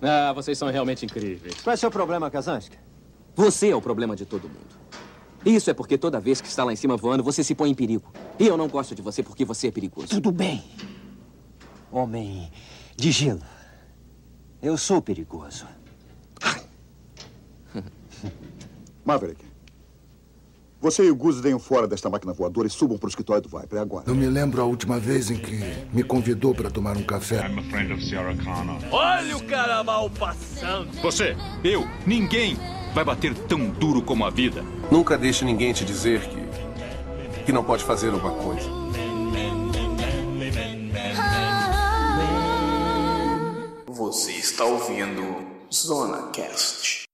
Ah, vocês são realmente incríveis. Qual é o seu problema, Kazanski? Você é o problema de todo mundo. Isso é porque toda vez que está lá em cima voando, você se põe em perigo. E eu não gosto de você porque você é perigoso. Tudo bem. Homem de gelo. Eu sou perigoso. Maverick, você e o Guzzi deem fora desta máquina voadora e subam para o escritório do Viper. É agora. Eu me lembro a última vez em que me convidou para tomar um café. Olha o cara mal passando. Você, eu, ninguém vai bater tão duro como a vida. Nunca deixe ninguém te dizer que que não pode fazer alguma coisa. Você está ouvindo Zona Cast.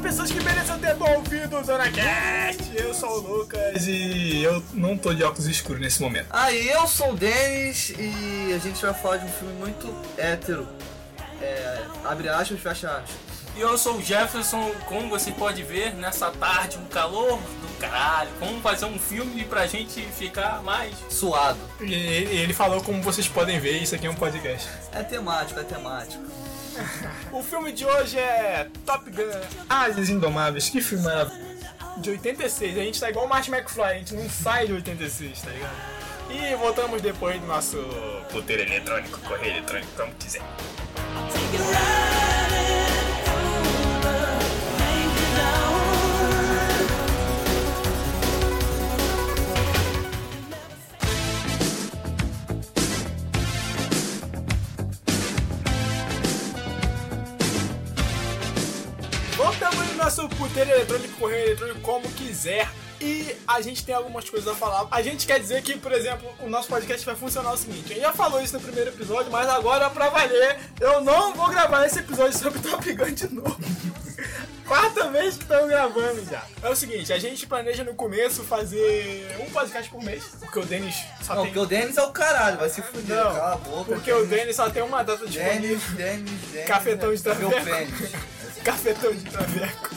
Pessoas que merecem ter bom ouvido o Zona Cast. Eu sou o Lucas e eu não tô de óculos escuros nesse momento. Ah, e eu sou o Denis e a gente vai falar de um filme muito hétero. É, abre aspas, fecha aspas. E eu sou o Jefferson, como você pode ver, nessa tarde, um calor do caralho. Vamos fazer um filme pra gente ficar mais Suado. E ele falou como vocês podem ver, isso aqui é um podcast. É temático, é temático. O filme de hoje é Top Gun Asas Indomáveis. Que filme maravilhoso. De 86. A gente tá igual o Martin McFly, a gente não sai de 86, tá ligado? E voltamos depois do nosso puteiro eletrônico, correio eletrônico, como quiser. Voltamos no nosso puteiro eletrônico, correio eletrônico, como quiser. E a gente tem algumas coisas a falar. A gente quer dizer que, por exemplo, o nosso podcast vai funcionar o seguinte: a gente já falou isso no primeiro episódio, mas agora, pra valer, eu não vou gravar esse episódio sobre Top Gun de novo. Quarta vez que estamos gravando já. É o seguinte: a gente planeja no começo fazer um podcast por mês, porque o Denis só Não, tem. porque o Denis é o caralho, vai se fuder, Não, cala a boca. porque o Denis só tem uma data disponível. Denis, Denis, Denis. Cafetão de Meu traveco. pênis. Cafetão de traveco.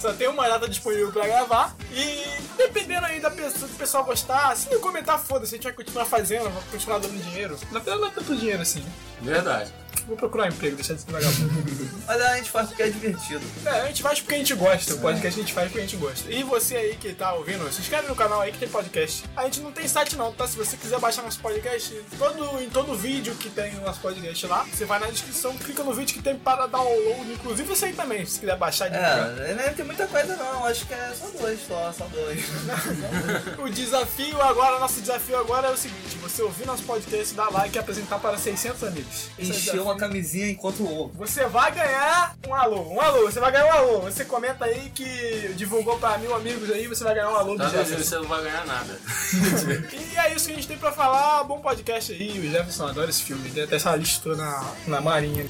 Só tem uma data disponível pra gravar. E dependendo aí da pessoa, do pessoal gostar, se não comentar, foda-se, a gente vai continuar fazendo, vai continuar dando dinheiro. Na verdade, não é tanto dinheiro assim. Verdade. Vou procurar um emprego, deixar de ser vagabundo. Mas a gente faz porque é divertido. É, a gente faz porque a gente gosta. O podcast a gente faz porque a gente gosta. E você aí que tá ouvindo, se inscreve no canal aí que tem podcast. A gente não tem site não, tá? Se você quiser baixar nosso podcast, todo, em todo vídeo que tem o nosso podcast lá, você vai na descrição, clica no vídeo que tem para download. Inclusive isso aí também, se quiser baixar de É, não tem muita coisa não, acho que é só dois só, só dois. O desafio agora, nosso desafio agora é o seguinte: você ouvir nosso podcast, dar like e apresentar para 600 amigos. Esse é o uma camisinha enquanto ovo. Você vai ganhar um alô, um alô, você vai ganhar um alô. Você comenta aí que divulgou para mil amigos aí, você vai ganhar um alô do Tá? Jefferson. Você não vai ganhar nada. E é isso que a gente tem pra falar. Bom podcast aí. O Jefferson adora esse filme. Tem até essa lista toda na, na marinha.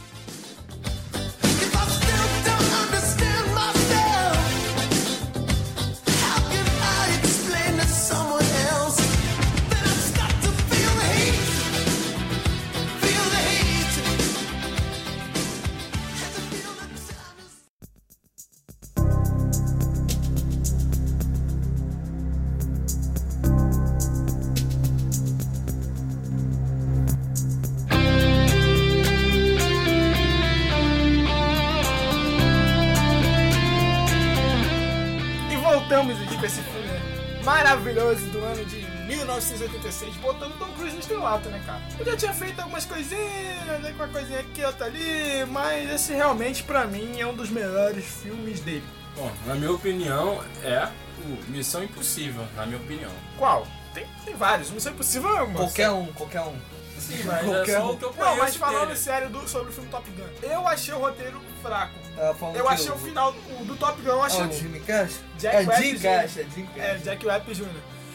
Maravilhoso do ano de 1986, botando Tom Cruise no estrelato, né, cara? Ele já tinha feito algumas coisinhas, né, com uma coisinha aqui, outra ali, mas esse realmente, pra mim, é um dos melhores filmes dele. Bom, na minha opinião, é o Missão Impossível, na minha opinião. Qual? Tem, tem vários, Missão Impossível é uma. Qualquer um, qualquer um. Sim, mas Qualquer é só um. o que eu Não, mas falando dele. sério do- sobre o filme Top Gun, eu achei o roteiro fraco. Falando Eu achei o final do, do Top Gun, eu achei. Ah, o Jimmy Cash? Jack é Webb Jim. Cash, é Jim É, Cash. Jack Webb Jr.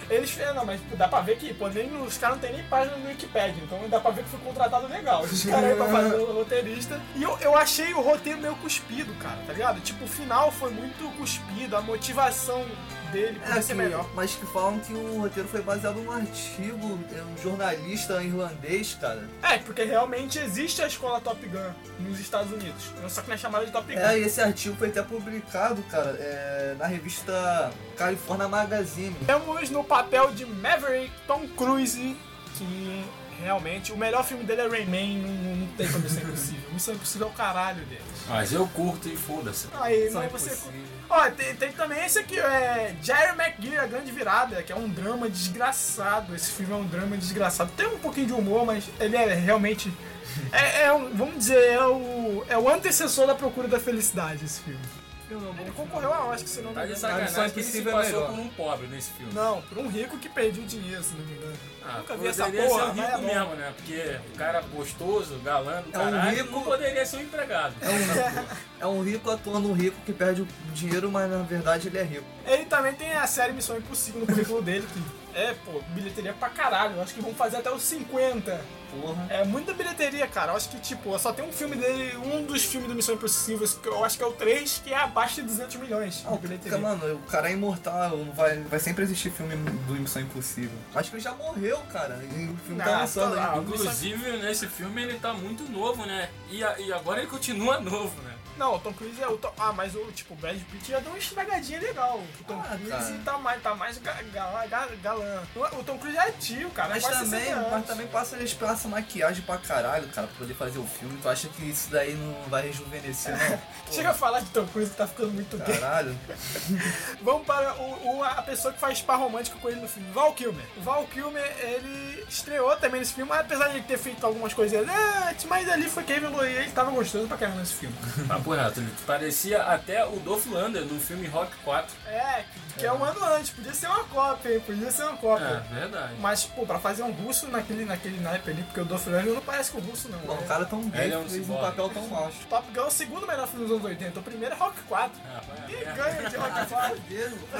Eles, é, não, mas dá pra ver que, pô, nem, os caras não tem nem página no Wikipedia, então dá pra ver que foi contratado legal. Esses caras aí pra fazer o roteirista. E eu, eu achei o roteiro meio cuspido, cara, tá ligado? Tipo, o final foi muito cuspido, a motivação dele É, mas que falam que o roteiro foi baseado num artigo, é um jornalista irlandês, cara. É, porque realmente existe a escola Top Gun nos Estados Unidos. Só que não é chamada de Top Gun. É, e esse artigo foi até publicado, cara, é, na revista California Magazine. Temos no papel de Maverick Tom Cruise, que realmente o melhor filme dele é Rain Man, não, não tem como Missão Impossível. Missão Impossível é o caralho dele. Mas eu curto e foda-se. Aí, você. Impossível. Ó, tem, tem também esse aqui, é Jerry McGee, A Grande Virada, que é um drama desgraçado. Esse filme é um drama desgraçado. Tem um pouquinho de humor, mas ele é realmente. É, é um, vamos dizer, é o, é o antecessor da Procura da Felicidade, esse filme. Ele concorreu a Oscar, se não me Tá de engano. sacanagem que ele se Impossível é passou melhor. por um pobre nesse filme. Não, por um rico que perdeu dinheiro, se não me engano. Ah, Nunca vi essa poderia porra, ser um rico é mesmo, né? Porque o cara gostoso, galã do É um caralho, rico- não poderia ser um empregado. É um, é um rico atuando um rico que perde o dinheiro, mas na verdade ele é rico. Ele também tem a série Missão Impossível no currículo dele, que é, pô, bilheteria pra caralho. Eu acho que vão fazer até os 50. Porra. É muita bilheteria, cara. Eu acho que, tipo, só tem um filme dele, um dos filmes do Missão Impossível, que eu acho que é o 3, que é abaixo de 200 milhões Ah, de o bilheteria. cara, mano, o cara é imortal, não vai, vai sempre existir filme do Missão Impossível. Acho que ele já morreu, cara. E o filme Ah, tá lançando tá lá, ainda. Inclusive, nesse filme ele tá muito novo, né? E, a- e agora ele continua novo, né? Não, o Tom Cruise é o Tom... Ah, mas o, tipo, o Brad Pitt já deu uma estragadinha legal. O Tom Ah, Cruise cara. tá mais, tá mais ga, ga- ga- galã. O, Tom Cruise é tio, cara. Mas quase também, 60 mas também passa, eles passam maquiagem pra caralho, cara, pra poder fazer o filme. Tu acha que isso daí não vai rejuvenescer, não? Chega a falar de Tom Cruise que tá ficando muito gay. Caralho. Vamos para o, o- a pessoa que faz par romântico com ele no filme, Val Kilmer. O Val Kilmer, ele estreou também nesse filme, apesar de ele ter feito algumas coisas antes, mas ali foi Kevin Lowe e ele tava gostoso pra caramba nesse filme. Papo reto, ele parecia até o Dolph Lundgren no filme Rock 4. É, que, que é um ano antes, podia ser uma cópia, hein? Podia ser uma cópia. É, verdade. Mas, pô, pra fazer um russo naquele, naquele naipe ali, porque o Dolph Lundgren não parece com o russo, não. Não, né? o cara tão gay, Ele é um fez um papel tão macho. Top Gun é o segundo melhor filme dos anos 80. O primeiro é Rock 4. Ah, Ninguém merda. ganha de Rock 4.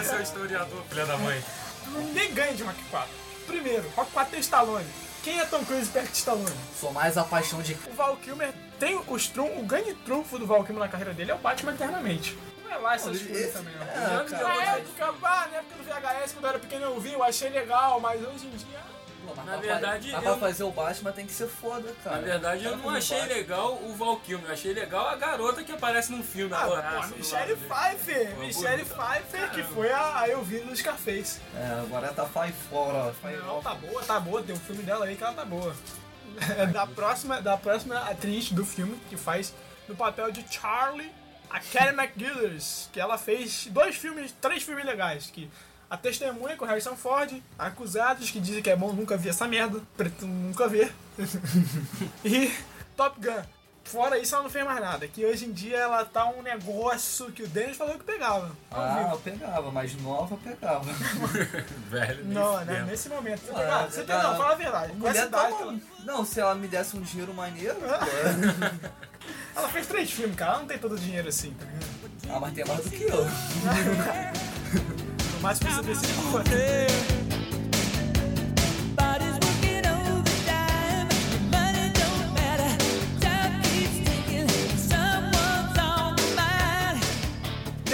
Esse é o historiador, filha da mãe. Ninguém ganha de Rock 4. Primeiro, Rock 4 tem Stallone. Quem é Tom Cruise perto de Stallone? Sou mais a paixão de. O Val Kilmer tem os trum, o grande trunfo do Val Kilmer na carreira dele é o Batman Eternamente. Não é lá essas coisas também, é, Na cara. época, pá, na época do VHS, quando eu era pequeno eu vi, eu achei legal, mas hoje em dia... Pô, Na pra- verdade, mas eu- pra fazer o Batman tem que ser foda, cara. Na verdade, eu não achei Batman. legal o Val Kilmer. Eu achei legal a garota que aparece no filme, a Ah, louraça pô, do Michelle lado dele. Pfeiffer! Pô, Michelle. Pfeiffer, que foi a, a Elvira do Scarface. É, agora tá fora. Não, tá boa, tá boa, tem um filme dela aí que ela tá boa. É da próxima, da próxima atriz do filme, que faz no papel de Charlie, a Kelly McGillers, que ela fez dois filmes, três filmes legais, que a Testemunha com Harrison Ford, Acusados, que dizem que é bom, nunca vi essa merda, pretendo nunca ver, e Top Gun. Fora isso, ela não fez mais nada. Que hoje em dia ela tá um negócio que o Dennis falou que pegava. Ah, eu pegava, mas nova eu pegava. Velho, Não, né? Nesse momento. Você Ah, pegava? Você pegava, não, fala a verdade. Com essa Mulher tá idade, bom. ela- Não, se ela me desse um dinheiro maneiro, pô. Ela fez três filmes, cara. Ela não tem todo o dinheiro assim, tá ligado? Ah, mas tem mais do que eu. No máximo você decide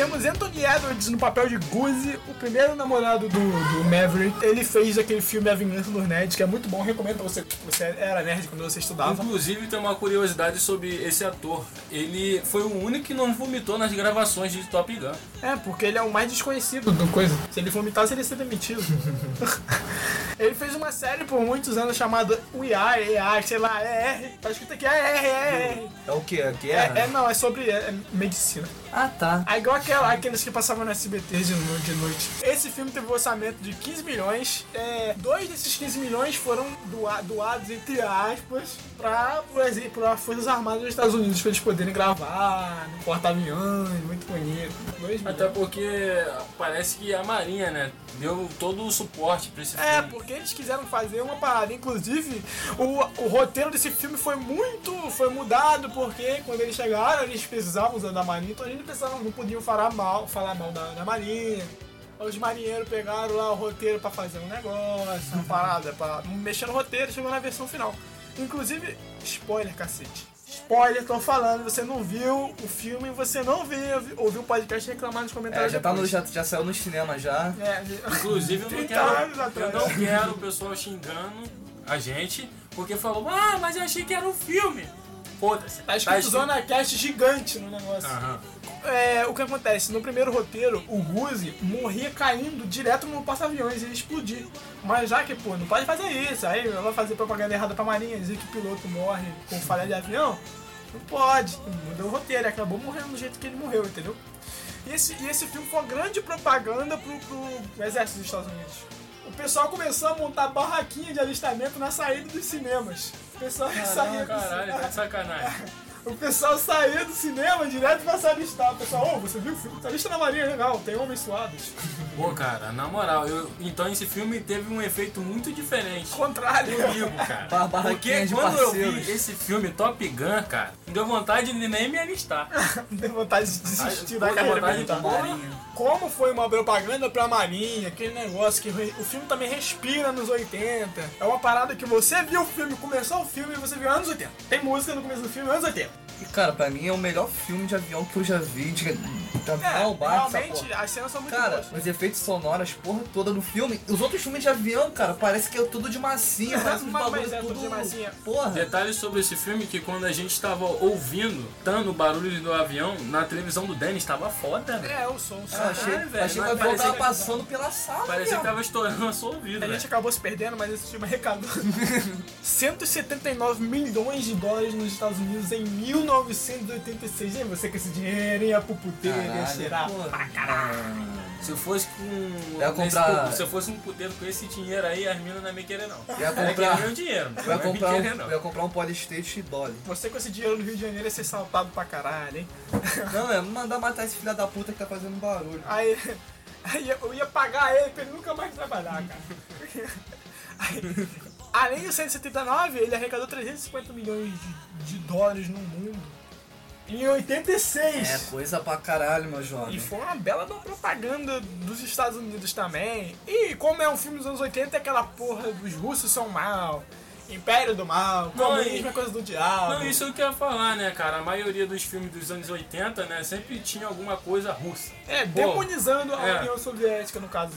Temos Anthony Edwards no papel de Goose, o primeiro namorado do, do Maverick. Ele fez aquele filme A Vingança dos Nerds, que é muito bom. Recomendo pra você. Você era nerd quando você estudava. Inclusive, tem uma curiosidade sobre esse ator. Ele foi o único que não vomitou nas gravações de Top Gun. É, porque ele é o mais desconhecido do coisa. Se ele vomitasse, ele ia ser demitido. ele fez uma série por muitos anos chamada We Are, ER, sei lá, ER. Tá escrito aqui ER, ER. É o que? A guerra? É, é, não, é sobre é, é medicina. Ah, tá. É igual aquela, aqueles que passavam no SBT de noite, de noite. Esse filme teve um orçamento de 15 milhões. É, dois desses 15 milhões foram doa- doados, entre aspas, para as Forças Armadas dos Estados Unidos, para eles poderem gravar no porta-aviões, muito bonito. Dois Até milhões. porque parece que a Marinha, né, deu todo o suporte pra esse É, filme. porque eles quiseram fazer uma parada. Inclusive, o, o roteiro desse filme foi muito. Foi mudado, porque quando eles chegaram, eles precisavam usar da Marinha, então eles não, precisavam, não podiam falar mal, falar mal da, da Marinha. Os marinheiros pegaram lá o roteiro pra fazer um negócio, uma parada, pra mexer no roteiro, chegou na versão final. Inclusive, spoiler, cacete. Spoiler, tô falando, você não viu o filme, você não viu, ouviu o podcast reclamar nos É, comentários. já, tá no, já, já saiu no cinema já. É, Inclusive, eu não 30 quero, eu não quero o pessoal xingando a gente, porque falou, ah, mas eu achei que era um filme. Foda-se. Tá escrito Zona Cast gigante no negócio. Aham. É, o que acontece? No primeiro roteiro, o Guzi morria caindo direto no porta-aviões e ia explodir. Mas já que, pô, não pode fazer isso. Aí vai fazer propaganda errada pra Marinha, dizer que o piloto morre com falha de avião. Não pode. Mudou o roteiro, ele acabou morrendo do jeito que ele morreu, entendeu? E esse, e esse filme foi uma grande propaganda pro, pro exército dos Estados Unidos. O pessoal começou a montar barraquinha de alistamento na saída dos cinemas. O pessoal saía do Caralho, tá de sacanagem. o pessoal saía do cinema direto pra se alistar. O pessoal, ô, você viu o filme? Tá lista na Marinha, legal, tem homens suados. Pô, cara, na moral, eu, então esse filme teve um efeito muito diferente. Contrário. Comigo, cara. Porque de quando eu vi esse filme Top Gun, cara, me deu vontade de nem me alistar. Deu vontade de desistir Ai, da carreira vontade militar. de- Marinha. Como foi uma propaganda pra Marinha, aquele negócio que o filme também respira nos 80. É uma parada que você viu o filme, começou o filme e você viu anos 80. Tem música no começo do filme, anos 80. E cara, pra mim é o melhor filme de avião que eu já vi. De, de avião, É, barco, realmente porra. as cenas são muito Cara, boas. os efeitos sonoros, porra toda no filme. Os outros filmes de avião, cara, parece que é tudo de massinha, parece Mas- bagulho mas é tudo tudo de massinha. Porra. Detalhes sobre esse filme que quando a gente tava ouvindo, tanto o barulho do avião, na televisão do Dennis tava foda, velho. É, o som, o som. Ah, achei, velho, achei que o avião parecia tava que- passando pela sala. Parecia que tava estourando a sua ouvido, A gente acabou se perdendo, mas esse filme arrecadou 179 milhões de dólares nos Estados Unidos em 1986. E você com esse dinheiro ia pro puteiro, ia cheirar pô. pra caralho. Se eu fosse com. Eu ia comprar- nesse- se eu fosse um puteiro com esse dinheiro aí, as minas não iam me querer, não. Eu ia comprar- meu dinheiro, não Eu ia vai me comprar, um, querer, não. eu ia comprar um Polystate e Dolly. Você com esse dinheiro no Rio de Janeiro ia ser saltado pra caralho, hein? Não, é mandar matar esse filho da puta que tá fazendo barulho. Aí, aí eu ia pagar ele pra ele nunca mais trabalhar, cara. Aí, além do 179, ele arrecadou 350 milhões de, de dólares no mundo. Em 86. É coisa pra caralho, meu jovem. E foi uma bela da propaganda dos Estados Unidos também. E como é um filme dos anos 80, é aquela porra dos russos são mal, Império do Mal, Não, comunismo e- é coisa do diabo. Não, isso eu quero falar, né, cara? A maioria dos filmes dos anos 80, né, sempre tinha alguma coisa russa. É, Pô, demonizando a é. União Soviética, no caso.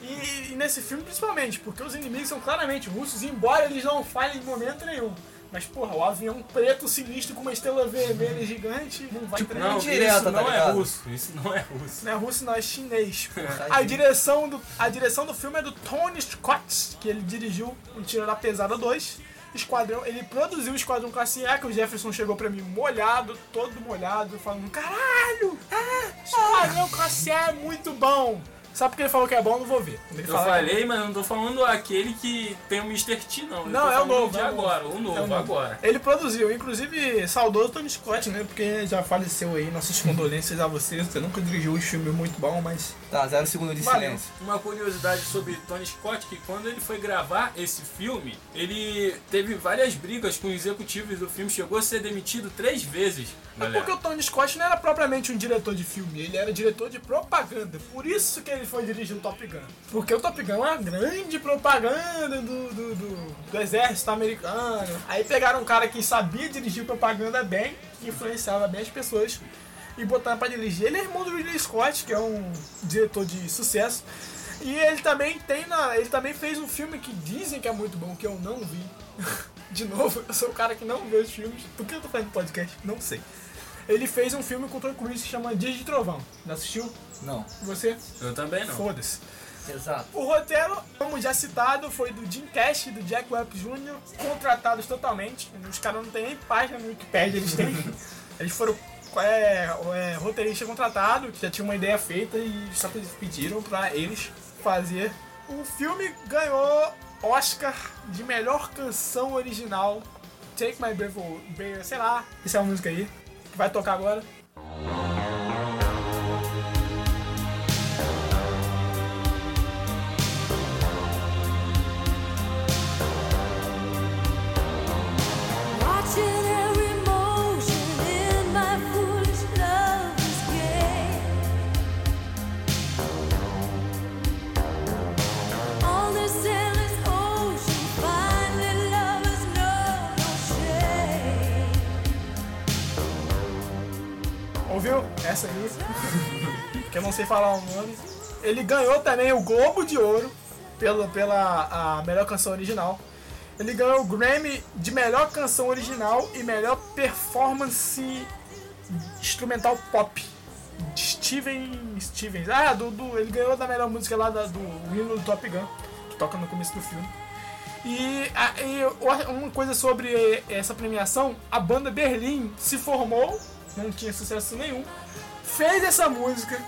E, e nesse filme, principalmente, porque os inimigos são claramente russos, embora eles não falhem em momento nenhum. Mas, porra, o avião preto sinistro com uma estrela vermelha gigante não vai Tipo, treinar. Não, Indireta, isso tá não é ligado? russo. Isso não é russo. Não é russo, não, é chinês. A direção, do, a direção do filme é do Tony Scott, que ele dirigiu o Tiro da Pesada 2. Esquadrão, ele produziu o Esquadrão Classe A, que o Jefferson chegou pra mim molhado, todo molhado, falando: Caralho! Ah, Esquadrão Classe A é muito bom! Só porque ele falou que é bom, eu não vou ver. Ele Eu que é falei, mas não tô falando aquele que tem o Mr. T, não. Eu Não, tô é o novo, De é o agora, novo. o novo, É o novo. agora. Ele produziu, inclusive, saudoso Tony Scott, né? Porque já faleceu aí. Nossas condolências a você. Você nunca dirigiu um filme muito bom, mas. Tá, zero segundo de Valeu. silêncio. Uma curiosidade sobre Tony Scott, que quando ele foi gravar esse filme, ele teve várias brigas com os executivos do filme, chegou a ser demitido três vezes. É porque o Tony Scott não era propriamente um diretor de filme, ele era diretor de propaganda. Por isso que ele foi dirigir o Top Gun. Porque o Top Gun é uma grande propaganda do, do, do- do exército americano. Aí pegaram um cara que sabia dirigir propaganda bem, que influenciava bem as pessoas, e botaram pra dirigir. Ele é irmão do Ridley Scott, que é um diretor de sucesso. E ele também tem na, ele também fez um filme que dizem que é muito bom, que eu não vi. De novo, eu sou o cara que não vê os filmes. Por que eu tô fazendo podcast? Não sei. Ele fez um filme com o Tom Cruise que chama Dias de Trovão. Já assistiu? Não. Você? Eu também não. Foda-se. Exato. O roteiro, como já citado, foi do Jim Cash e do Jack Webb Jr., contratados totalmente. Os caras não têm nem página no Wikipedia, eles têm. eles foram é, é, roteirista contratado, que já tinha uma ideia feita e só pediram pra eles fazer. O filme ganhou Oscar de melhor canção original. Take My Breath Away, sei lá, essa é a música aí, que vai tocar agora. Essa aí, que eu não sei falar o nome. Ele ganhou também o Globo de Ouro pela, pela a melhor canção original. Ele ganhou o Grammy de melhor canção original e melhor performance instrumental pop. Steven Stevens. Ah, do, do- ele ganhou da melhor música lá da- do hino do Top Gun, que toca no começo do filme. E, a- e uma coisa sobre essa premiação, a banda Berlim se formou, não tinha sucesso nenhum, fez essa música,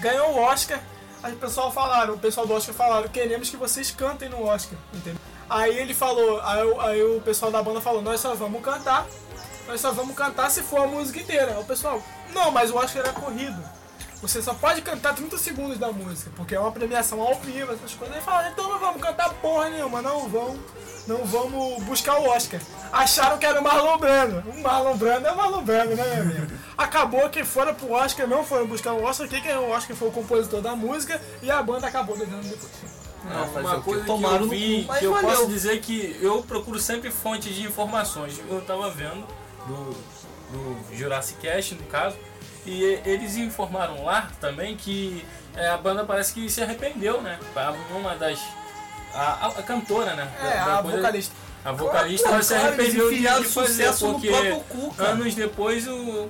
ganhou o Oscar. Aí o pessoal falaram, o pessoal do Oscar falaram, queremos que vocês cantem no Oscar, entendeu? Aí ele falou, aí, aí o pessoal da banda falou, nós só vamos cantar, nós só vamos cantar se for a música inteira. Aí o pessoal, não, mas o Oscar é corrido. Você só pode cantar 30 segundos da música, porque é uma premiação ao vivo, essas coisas. Aí falaram, então não vamos cantar porra nenhuma, não vamos, não vamos buscar o Oscar. Acharam que era o Marlon Brando. O Marlon Brando é o Marlon Brando, né, meu amigo? Acabou que foram pro Oscar, não foram buscar o Oscar, quem ganhou o Oscar foi o compositor da música e a banda acabou dois anos depois. Não, uma coisa que Tomaram eu vi, que eu valeu. posso dizer que eu procuro sempre fontes de informações. Eu tava vendo do, do Jurassic Cast, no caso, e eles informaram lá também que é, a banda parece que se arrependeu, né? Uma das. A, a- a cantora, né? É, da- da a coisa- vocalista. A vocalista ela se arrependeu de, de fazer, porque cu, anos depois o,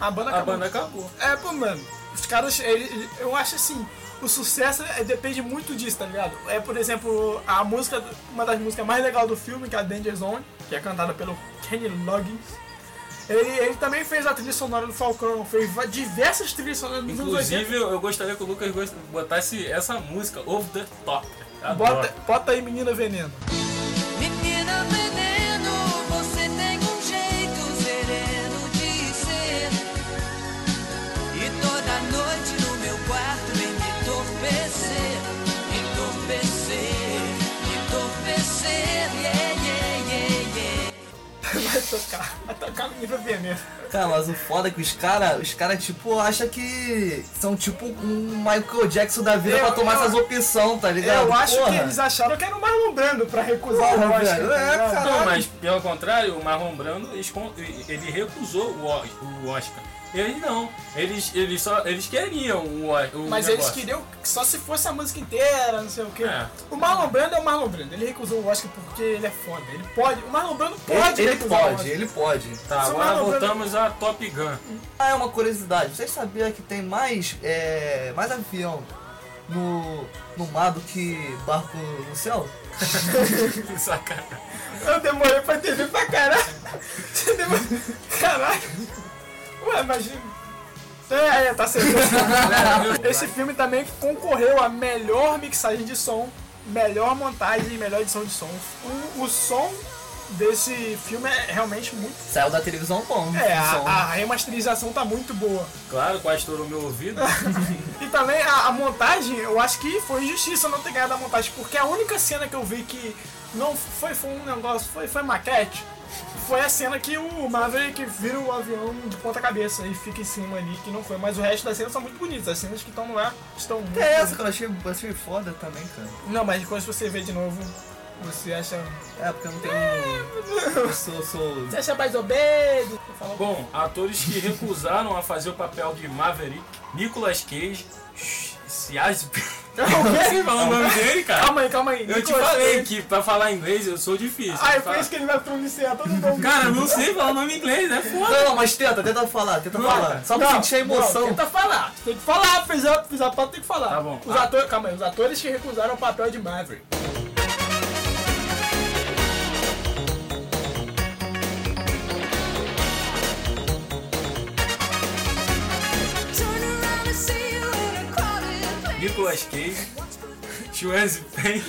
A banda a acabou. banda acabou. É, pô, mano, os caras, ele- eu acho assim, o sucesso é- depende muito disso, tá ligado? É, por exemplo, a música, uma das músicas mais legais do filme, que é a Danger Zone, que é cantada pelo Kenny Loggins. Ele, ele também fez a trilha sonora do Falcão, fez diversas trilhas sonoras 80. Inclusive, eu gostaria que o Lucas botasse essa música, Over the Top. Adoro. Bota, bota aí, menina veneno. Menina veneno, você tem um jeito sereno de ser. E toda noite no meu quarto vem me entorpecer, me entorpecer, me entorpecer, yeah, yeah, yeah, yeah. Vai tocar, vai tocar menina veneno. Cara, mas o foda é que os caras, os caras, tipo, acham que são tipo um Michael Jackson da vida Eu- pra tomar eu- essas opções, tá ligado? Eu acho Porra. que eles acharam que era o Marlon Brando pra recusar Porra, o Oscar. velho, tá é. Não, mas pelo contrário, o Marlon Brando ele recusou o Oscar. Eles não, eles, eles só eles queriam o, O- Mas negócio. eles queriam que só se fosse a música inteira, não sei o quê. É. O Marlon Brando é o Marlon Brando. Ele recusou o Oscar porque ele é foda. Ele pode. O Marlon Brando pode Ele, ele pode, ele pode. Tá, o agora Marlon Brando- voltamos a Top Gun. Ah, é uma curiosidade. Vocês sabiam que tem mais, é, mais avião no, no mar do que barco no céu? Sacanagem. Eu demorei pra entender pra caralho. Caralho. Ué, imagina. É, é, tá certo. Esse filme também concorreu a melhor mixagem de som, melhor montagem e melhor edição de som. O, o som desse filme é realmente muito. Saiu da televisão bom. É, a, a remasterização tá muito boa. Claro, quase estourou meu ouvido. E também a, a montagem, eu acho que foi injustiça não ter ganhado a montagem, porque a única cena que eu vi que não foi, foi um negócio, foi, foi maquete, foi a cena que o Maverick vira o avião de ponta cabeça e fica em cima ali, que não foi. Mas o resto das cenas são muito bonitas, as cenas que estão lá estão muito Que é essa, cara? Eu achei, eu achei foda também, cara. Não, mas depois você vê de novo, você acha. É, porque eu não tenho. Eu sou. sou... Você acha mais obeso? Bom, atores que recusaram a fazer o papel de Maverick, Nicolas Cage, Sias... Eu não sei falar o nome dele, cara. Calma aí, calma aí. Eu te Nicolas falei Cage. que pra falar inglês eu sou difícil. Ah, é Fala- por isso que ele vai pronunciar todo mundo. Cara, eu não sei falar o nome inglês, é foda. Não, não, mas tenta, tenta falar, tenta falar. Só pra Não, sentir a emoção. Não, tenta falar. Tem que falar, fez a, fez a pauta, tem que falar. Tá bom. Os Ah. atores, calma aí, os atores que recusaram o papel de Maverick. Nicolas Cage, Schwarzenegger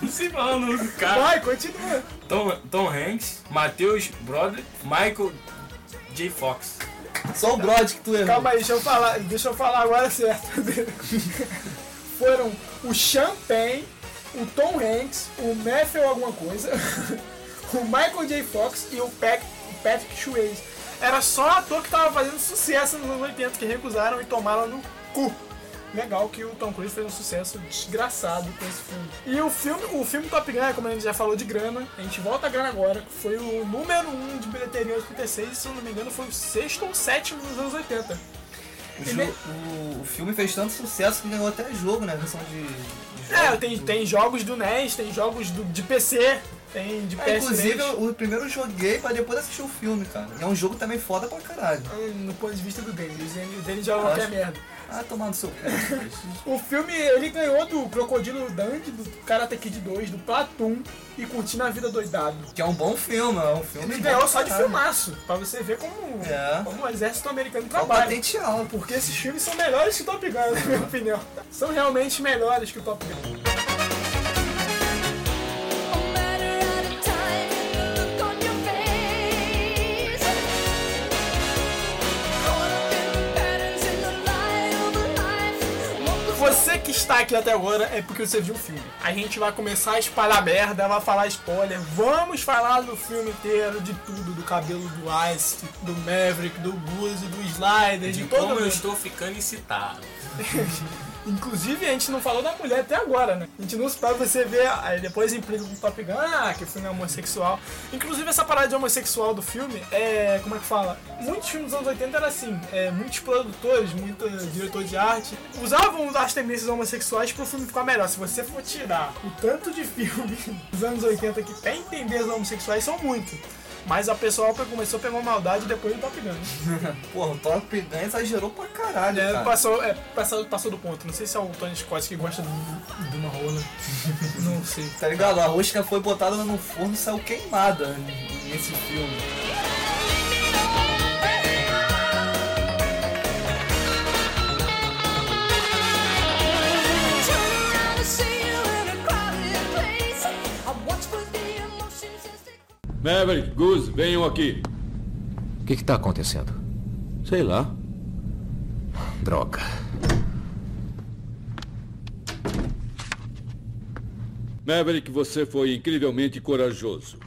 não sei falar o nome do cara. Vai, continua. Tom, Tom Hanks, Matheus Broderick, Michael J. Fox. Só o Brod que tu errou. Calma aí, deixa eu falar, deixa eu falar agora certo. Foram o Champagne, o Tom Hanks, o Matthew alguma coisa, o Michael J. Fox e o Pat- Patrick Swayze. Era só ator que tava fazendo sucesso nos anos 80 que recusaram e tomaram no cu. Legal que o Tom Cruise fez um sucesso desgraçado com esse filme. E o filme, o filme Top Gun, como a gente já falou de grana, a gente volta a grana agora, foi o número 1 um de bilheteria em 86, se eu não me engano, foi o sexto ou sétimo nos anos 80. O, o- o filme fez tanto sucesso que ganhou até jogo, né? Versão de. de É, tem, tem jogos do NES, tem jogos do, de PC, tem de É, PS3. inclusive, eu- o primeiro eu joguei pra depois assistir o filme, cara. É um jogo também foda pra caralho. No ponto de vista do Denis, o Eu qualquer acho- merda. Ah, tomar no seu pé. O filme, ele ganhou do Crocodilo Dundee, do Karate Kid 2, do Platum e Curtindo a Vida Doidado. que é um bom filme, é um filme. Ele ganhou só de caralho. filmaço, pra você ver como, É. como o exército americano trabalha. patente alta. Porque esses filmes são melhores que o Top Gun, na minha opinião. São realmente melhores que o Top Gun. Está aqui até agora é porque você viu o filme. A gente vai começar a espalhar merda, vai falar spoiler. Vamos falar do filme inteiro, de tudo, do cabelo do Ice, do Maverick, do Goose, do Slider, de, De todo como eu mundo. estou ficando excitado. Inclusive, a gente não falou da mulher até agora, né? A gente não pra você ver, aí depois implica com Top Gun, ah, que o filme é homossexual. Inclusive, essa parada de homossexual do filme é, como é que fala? Muitos filmes dos anos 80 era assim, é, muitos produtores, muitos diretores de arte usavam as tendências homossexuais pro filme ficar melhor. Se você for tirar o tanto de filme dos anos 80 que tem tendências homossexuais, são muitos. Mas a pessoa começou a pegar maldade depois do Top Gun. Porra, o Top Gun exagerou pra caralho, É, cara. passou, é, passou, passou do ponto. Não sei se é o Tony Scott que gosta de, de uma rola. Não sei. Tá ligado? A rosca foi botada no forno e saiu queimada nesse filme. Maverick, Goose, venham aqui. O que está acontecendo? Sei lá. Droga. Maverick, você foi incrivelmente corajoso.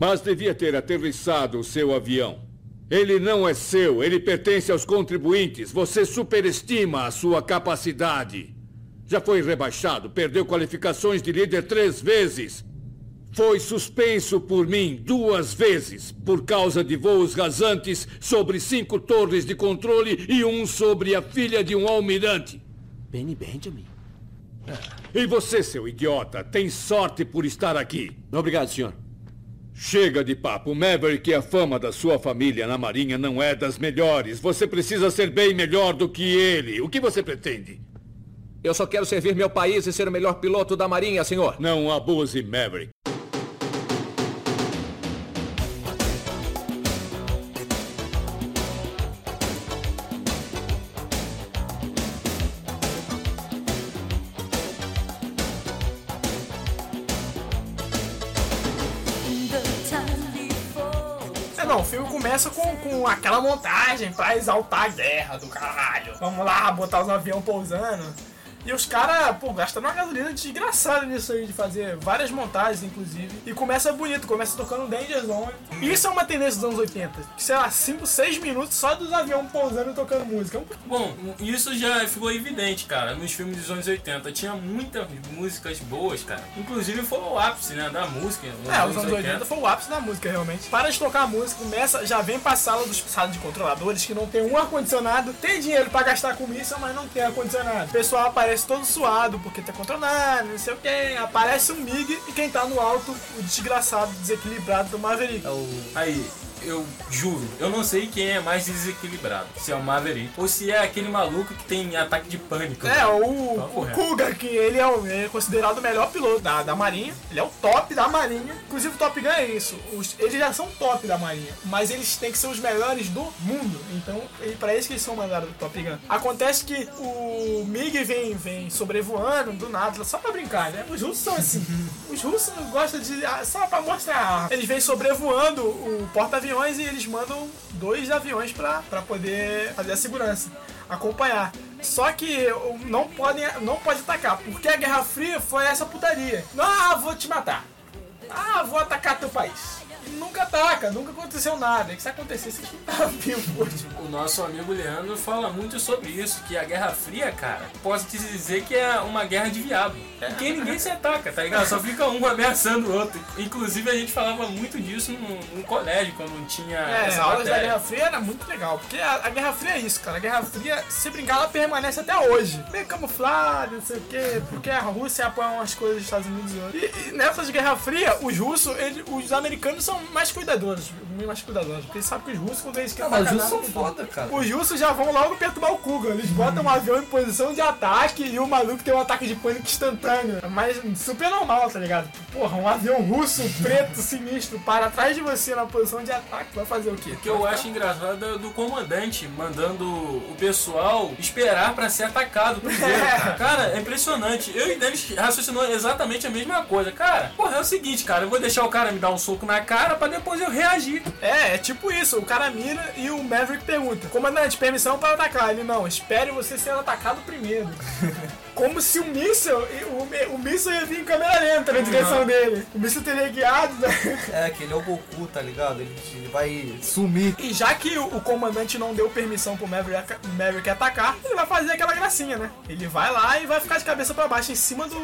Mas devia ter aterrissado o seu avião. Ele não é seu, ele pertence aos contribuintes. Você superestima a sua capacidade. Já foi rebaixado, perdeu qualificações de líder três vezes. Foi suspenso por mim duas vezes por causa de voos rasantes sobre cinco torres de controle e um sobre a filha de um almirante. Benny Benjamin. E você, seu idiota, tem sorte por estar aqui. Obrigado, senhor. Chega de papo. Maverick, a fama da sua família na Marinha não é das melhores. Você precisa ser bem melhor do que ele. O que você pretende? Eu só quero servir meu país e ser o melhor piloto da Marinha, senhor. Não abuse, Maverick. É, não, o filme começa com, com aquela montagem pra exaltar a guerra do caralho. Vamos lá, botar os aviões pousando. E os caras, pô, gastaram uma gasolina desgraçada nisso aí, de fazer várias montagens, inclusive. E começa bonito, começa tocando Danger Zone. Isso é uma tendência dos anos 80. Que, sei lá, 5, 6 minutos só dos aviões pousando e tocando música. Bom, isso já ficou evidente, cara, nos filmes dos anos 80. Tinha muitas músicas boas, cara. Inclusive foi o ápice, né, da música. nos É, os anos 80 foi o ápice da música, realmente. Para de tocar a música, começa, já vem pra sala dos sala de controladores que não tem um ar-condicionado, tem dinheiro pra gastar com isso, mas não tem ar-condicionado. O pessoal aparece todo suado porque tá controlando, não sei o que. Aparece um MiG e quem tá no alto, o desgraçado, desequilibrado do Maverick. Aí, eu juro, eu não sei quem é mais desequilibrado. Se é o Maverick ou se é aquele maluco que tem ataque de pânico. É, o, o. Cougar, que ele é, o- é considerado o melhor piloto da, da Marinha. Ele é o top da Marinha. Inclusive o Top Gun é isso. Os- eles já são top da Marinha. Mas eles têm que ser os melhores do mundo. Então, ele, pra isso que eles são mandados do Top Gun. Acontece que o MiG vem, vem sobrevoando do nada, só pra brincar, né? Os russos são assim. Os russos gostam de. ah, só pra mostrar. Eles vêm sobrevoando o porta-aviões e eles mandam dois aviões pra, pra poder fazer a segurança acompanhar. Só que não podem, não pode atacar, porque a Guerra Fria foi essa putaria. Ah, vou te matar. Ah, vou atacar teu país. Nunca ataca, nunca aconteceu nada. E que se acontecesse, a gente não tava vivo hoje. O nosso amigo Leandro fala muito sobre isso, que a Guerra Fria, cara, posso te dizer que é uma guerra de viado. Porque ninguém se ataca, tá ligado? Só fica um ameaçando o outro. Inclusive a gente falava muito disso no, no colégio, quando tinha É, essa a aulas da. Guerra Fria era muito legal, porque a, a Guerra Fria é isso, cara. A Guerra Fria, se brincar, ela permanece até hoje. Meio camuflada, não sei o quê, porque a Rússia apoia umas coisas dos Estados Unidos e outras. E, e nessas Guerra Fria, os russos, ele- os americanos são mais cuidadosos, bem mais cuidadosos, porque eles sabem que os russos, quando eles querem Não, mas os russos são foda, cara. Os russos já vão logo perturbar o Kuga. Eles botam um avião em posição de ataque e o maluco tem um ataque de pânico instantâneo. Mas super normal, tá ligado? Porra, um avião russo, preto, sinistro, para atrás de você na posição de ataque. Vai fazer o quê? O que eu acho engraçado é do comandante mandando o pessoal esperar pra ser atacado primeiro. cara. Cara, é impressionante. Eu e Dennis raciocinou exatamente a mesma coisa. Cara, porra, é o seguinte, cara, eu vou deixar o cara me dar um soco na cara pra depois eu reagir. É, é tipo isso. O cara mira e o Maverick pergunta: Comandante, permissão para atacar? Ele não, espere você ser atacado primeiro. Como se o míssil, o, o míssil ia vir em câmera lenta na direção dele. O míssil teria guiado. né? É, que ele é o Goku, tá ligado? Ele, ele vai sumir. E já que o, o comandante não deu permissão pro Maverick, Maverick atacar, ele vai fazer aquela gracinha, né? Ele vai lá e vai ficar de cabeça pra baixo em cima do,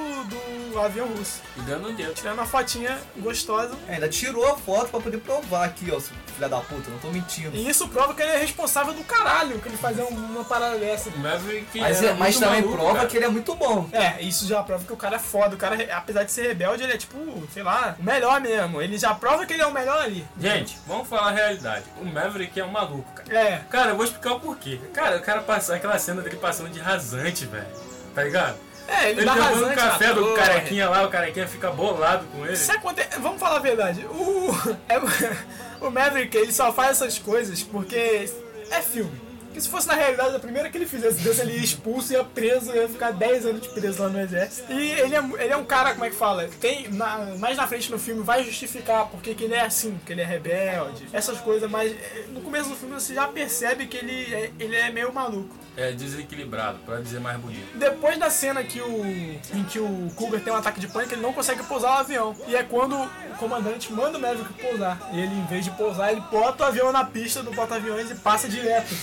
do avião russo. E dando um dedo. Tirando uma fotinha gostosa. É, ainda tirou a foto pra poder provar aqui, ó, seu filho da puta, não tô mentindo. E isso prova que ele é responsável do caralho que ele fazer um- uma parada dessa. Maverick Mas, é- mas também maluco, prova cara. que ele é muito bom. É, isso já prova que o cara é foda. O cara, apesar de ser rebelde, ele é tipo, sei lá, o melhor mesmo. Ele já prova que ele é o melhor ali. Gente, vamos falar a realidade. O Maverick é um maluco, cara. É. Cara, eu vou explicar o porquê. Cara, o cara passa aquela cena dele passando de rasante, velho. Tá ligado? É, ele Ele rasante café do carequinha lá, o carequinha fica bolado com ele. Se aconte... Vamos falar a verdade. O... é- o Maverick, ele só faz essas coisas porque é filme. Porque se fosse na realidade, a primeira que ele fizesse, Deus ele ia expulso, ia preso, ia ficar 10 anos preso lá no exército. E ele é, ele é um cara, como é que fala? Tem, na- mais na frente no filme vai justificar porque que ele é assim, que ele é rebelde, essas coisas, mas eh, no começo do filme você já percebe que ele é, ele é meio maluco. É desequilibrado, pra dizer mais bonito. Depois da cena que o, em que o Cougar tem um ataque de pânico, ele não consegue pousar o avião. E é quando o comandante manda o Maverick pousar. E ele, em vez de pousar, ele bota o avião na pista do porta-aviões e passa direto.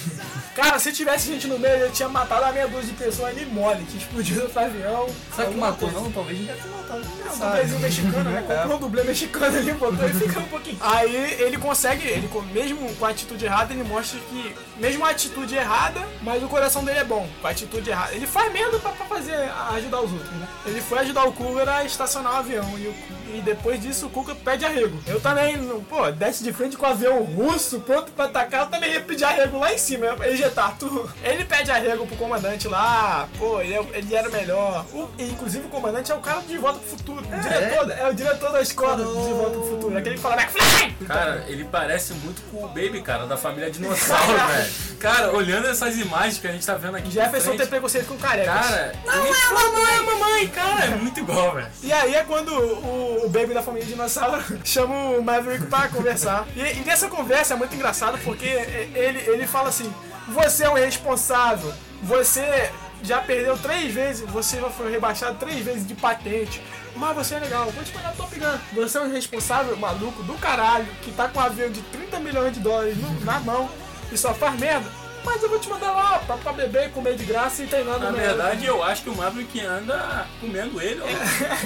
Cara, se tivesse gente no meio, ele tinha matado a meia dúzia de pessoas ali mole, tinha explodido outro avião. Será que matou? coisa. Não, talvez não deve ter matado. É um sabe? dublezinho mexicano, né? É. Comprou um dublê mexicano ali, botou e fica um pouquinho. Aí ele consegue, ele, mesmo com a atitude errada, ele mostra que, mesmo a atitude errada, mas o coração dele é bom. Com a atitude errada. Ele faz merda pra, pra fazer, ajudar os outros, né? Ele foi ajudar o Cougar a estacionar o avião. E, o- e depois disso o Cougar pede arrego. Eu também, não- pô, desce de frente com o avião russo, pronto pra atacar, eu também ia pedir arrego lá em cima, pra ejetar tudo. Ele pede arrego pro comandante lá, pô, ele, é- ele era o melhor. O- e, inclusive o comandante é o cara de Volta pro Futuro. O diretor, é. o diretor da escola de Volta pro Futuro. Aquele que fala McFly! Cara, ele parece muito com o Baby, cara, da família Dinossauro, velho. Cara, olhando essas imagens que a gente tá vendo aqui. Jefferson frente, tem preconceito com carecas. Cara, não ele- é a mamãe, é a mamãe, cara, é muito igual, velho. E aí é quando o, o Baby da família Dinossauro chama o Maverick pra conversar. E, e nessa conversa é muito engraçado porque ele, ele fala assim: Você é um irresponsável, você já perdeu três vezes, você já foi rebaixado três vezes de patente. Mas você é legal, vou te mandar Top Gun. Você é um irresponsável maluco do caralho que tá com um avião de 30 milhões de dólares no- na mão e só faz merda. Mas eu vou te mandar lá pra, pra beber, comer de graça e treinando Na no- verdade, eu acho que o Maverick anda comendo ele ou,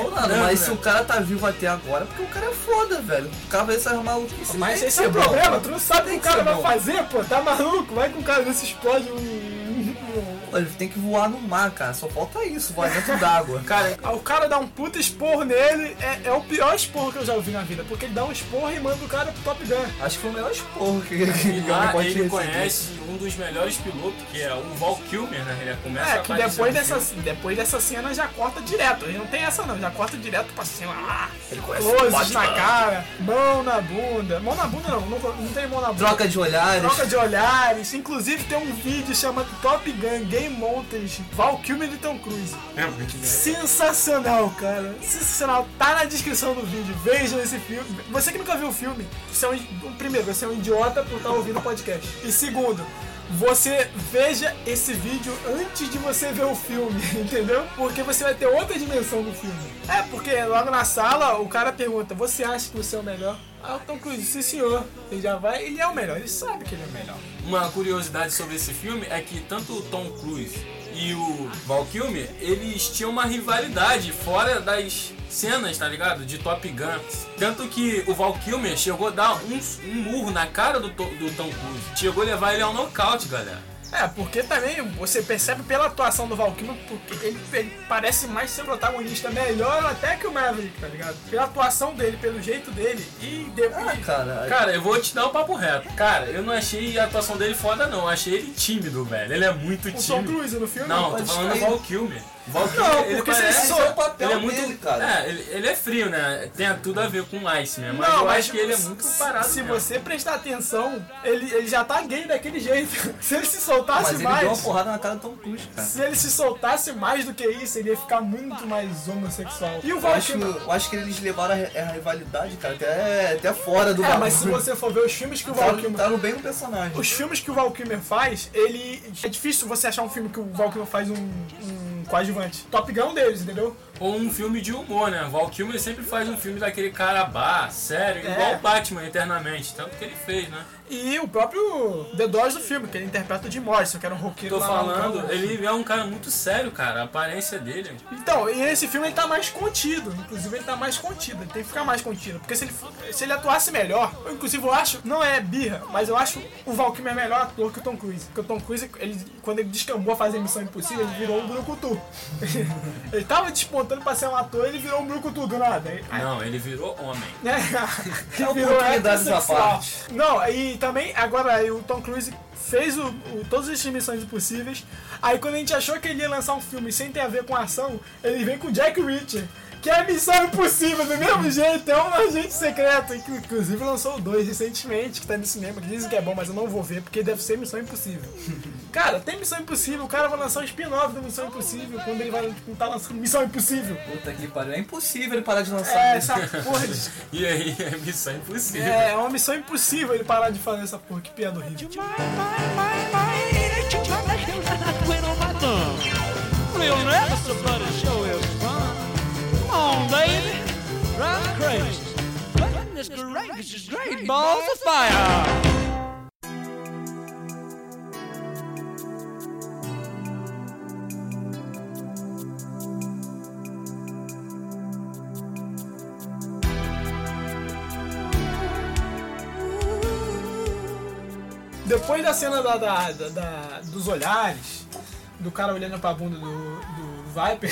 ou Mano, nadando, mas se né? o cara tá vivo até agora, é porque o cara é foda, velho. O cara vai essas maluquices. Mas esse é o ser problema, tu não sabe o Tem que o cara ser vai bom. fazer, pô, tá maluco? Vai que o cara desse explode um. Ele tem que voar no mar, cara. Só falta isso, voar dentro d'água. Cara, o cara dá um puta esporro nele, é, é o pior esporro que eu já ouvi na vida, porque ele dá um esporro e manda o cara pro Top Gun. Acho que foi o melhor esporro que, que E alguém lá pode ele receber. conhece um dos melhores pilotos, que é o Val Kilmer, né? Ele começa É, a que depois dessa, filme. depois dessa cena já corta direto. Ele não tem essa não, já corta direto pra cima. Ah, Ele conhece closes o na cara, mão na bunda. Mão na bunda não, não, não tem mão na bunda. Troca de olhares. Troca de olhares. Inclusive tem um vídeo chamado Top Gun Game Montage Val Kilmer e Tom Cruise. É muito Sensacional, cara. Sensacional. Tá na descrição do vídeo. Vejam esse filme. Você que nunca viu o filme, você é um, um- primeiro, você é um idiota por estar ouvindo o podcast. E segundo, você veja esse vídeo antes de você ver o filme, entendeu? Porque você vai ter outra dimensão do filme. É, porque logo na sala o cara pergunta: Você acha que você é o melhor? Ah, o Tom Cruise, sim senhor. Ele já vai, ele é o melhor, ele sabe que ele é o melhor. Uma curiosidade sobre esse filme é que tanto o Tom Cruise e o Val Kilmer, eles tinham uma rivalidade fora das cenas, tá ligado? De Top Gun. Tanto que o Val Kilmer chegou a dar um, um murro na cara do, do Tom Cruise. Chegou a levar ele ao nocaute, galera. É, porque também você percebe pela atuação do Val Kilmer, porque ele, ele parece mais ser protagonista melhor até que o Maverick, tá ligado? Pela atuação dele, pelo jeito dele e depois. Ah, cara. Cara, eu vou te dar um papo reto. Cara, eu não achei a atuação dele foda, não. Eu achei ele tímido, velho. Ele é muito o Tom tímido. Cruise no filme? Não, tô falando do. Val Kilmer. O Val Não, ele porque parece... esse é o papel ele é muito, dele, cara. É, ele, ele é frio, né? Tem tudo a ver com Ice, né? Mas Não, eu mas acho que ele é muito parado Se mesmo. você prestar atenção, ele, ele já tá gay daquele jeito. Se ele se soltasse Mas ele mais. deu uma porrada na cara do Tom Cruise, cara. Se ele se soltasse mais do que isso, ele ia ficar muito mais homossexual. E o Eu Val acho, Kilmer. eu acho que eles levaram a, a rivalidade, cara, até, até fora do É, mas se você for ver os filmes que o Tá, Kilmer. tá no bem no personagem. Os filmes que o Val Kilmer faz, ele. É difícil você achar um filme que o Val Kilmer faz um, um coadjuvante. Top Gun é deles, entendeu? Ou um filme de humor, né? Val Kilmer sempre faz um filme daquele cara bar, sério, É. igual o Batman, eternamente. Tanto que ele fez, né? E o próprio The Doors do filme, que ele interpreta o Jim Morrison, que era um roqueiro Tô falando, ele é um cara muito sério, cara. A aparência dele. Então, e esse filme ele tá mais contido. Inclusive, ele tá mais contido. Ele tem que ficar mais contido. Porque se ele, se ele atuasse melhor, eu, inclusive eu acho, não é birra, mas eu acho o Val Kilmer melhor ator que o Tom Cruise. Porque o Tom Cruise, ele, quando ele descambou a fazer Missão Impossível, ele virou um brucutu. ele tava despontando pra ser um ator, ele virou um brucutu do nada. Aí- Não, ele virou homem. É Virou oportunidades à parte. Não, e também, agora aí o Tom Cruise fez o, o- todas as missões impossíveis. Aí quando a gente achou que ele ia lançar um filme sem ter a ver com ação, ele vem com o Jack Reacher. Que é a missão impossível, do mesmo jeito, é um agente secreto. Que inclusive lançou 2 recentemente, que tá no cinema, que dizem que é bom, mas eu não vou ver, porque deve ser Missão Impossível. Cara, tem Missão Impossível, o cara vai lançar um spin-off do Missão Impossível, quando ele vai tipo, tá lançando Missão Impossível. Puta que pariu. É impossível ele parar de lançar. É, essa porra de E aí, é missão impossível. É, é uma missão impossível ele parar de fazer essa porra, que piada horrível. Real never somebody show Drive crazy. Goodness gracious, great balls of fire. Depois da cena da, da- da- da- dos olhares, do cara olhando pra bunda do, do Viper,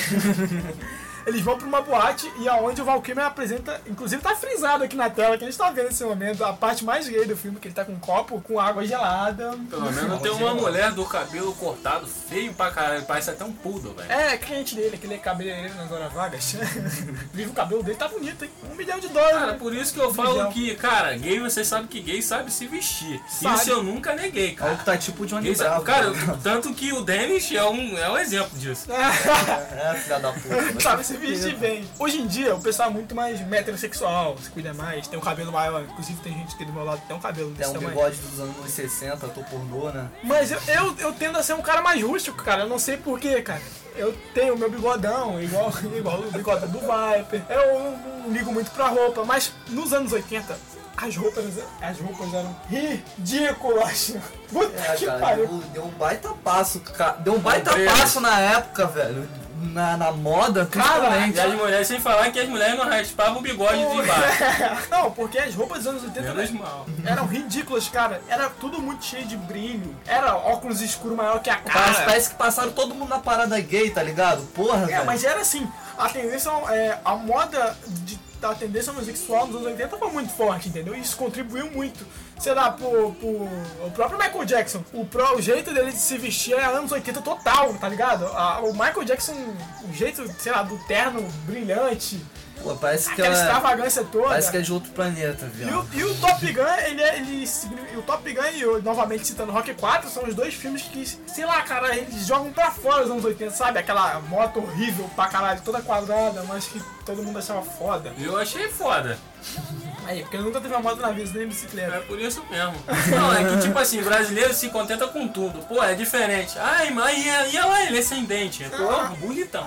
eles vão pra uma boate e aonde o Valkyrie apresenta, inclusive tá frisado aqui na tela, que a gente tá vendo nesse momento, a parte mais gay do filme, que ele tá com um copo com água gelada. Pelo menos tem uma mulher do cabelo cortado feio pra caralho. Parece até um poodle, velho. É, cliente dele, aquele cabeleireiro nas horas vagas. Vive o cabelo dele, tá bonito, hein? Um milhão de dólares. Cara, né? por isso que eu Um falo milhão. que, cara, gay você sabe que gay sabe se vestir. Sabe. Isso eu nunca neguei, cara. É o que tá tipo o Johnny Gay sabe- Bravo. Cara, tá tanto que o Dennis é um, é um exemplo disso. É, filha da puta. Sabe se vestir bem. Hoje em dia, o pessoal é muito mais heterossexual, se cuida mais, tem um cabelo maior. Inclusive, tem gente aqui do meu lado que tem um cabelo Tem desse um tamanho. bigode dos anos 60, tô pornô, né? Mas eu, eu, eu tendo a ser um cara mais rústico, cara. Eu não sei porquê, cara. Eu tenho meu bigodão, igual, igual o bigode do Viper. Eu não ligo muito pra roupa, mas nos anos 80, as roupas, as roupas eram ridículas. Puta É, que cara, pariu. deu, deu um baita passo, cara. Deu um baita passo na época, velho. Na, na moda, Cara, principalmente. E as mulheres, sem falar que as mulheres não raspavam o bigode de baixo. Não, porque as roupas dos anos 80 Menos mal. eram ridículas, cara. Era tudo muito cheio de brilho. Era óculos escuro maior que a Parece, cara. parece que passaram todo mundo na parada gay, tá ligado? Porra, É, velho. mas era assim, a tendência, é, a moda de, da tendência homossexual nos anos 80 foi muito forte, entendeu? Isso contribuiu muito. Sei lá, pro, pro o próprio Michael Jackson, o, pro- o jeito dele de se vestir é anos 80 total, tá ligado? A- o Michael Jackson, o jeito, sei lá, do terno brilhante, Pô, parece que aquela ela- extravagância toda. Parece que é de outro planeta, E viado. o, e o Top Gun, ele, é- ele, o Top Gun e novamente citando Rock 4, são os dois filmes que, sei lá, cara, eles jogam pra fora os anos 80, sabe? Aquela moto horrível pra caralho, toda quadrada, mas que todo mundo achava foda. Eu achei foda. Aí, porque nunca teve uma moto na vida, nem bicicleta. É por isso mesmo. Não, é que tipo assim, brasileiro se contenta com tudo. Pô, é diferente. Ai, mas e, e ela, ele é sem dente. Pô, bonitão.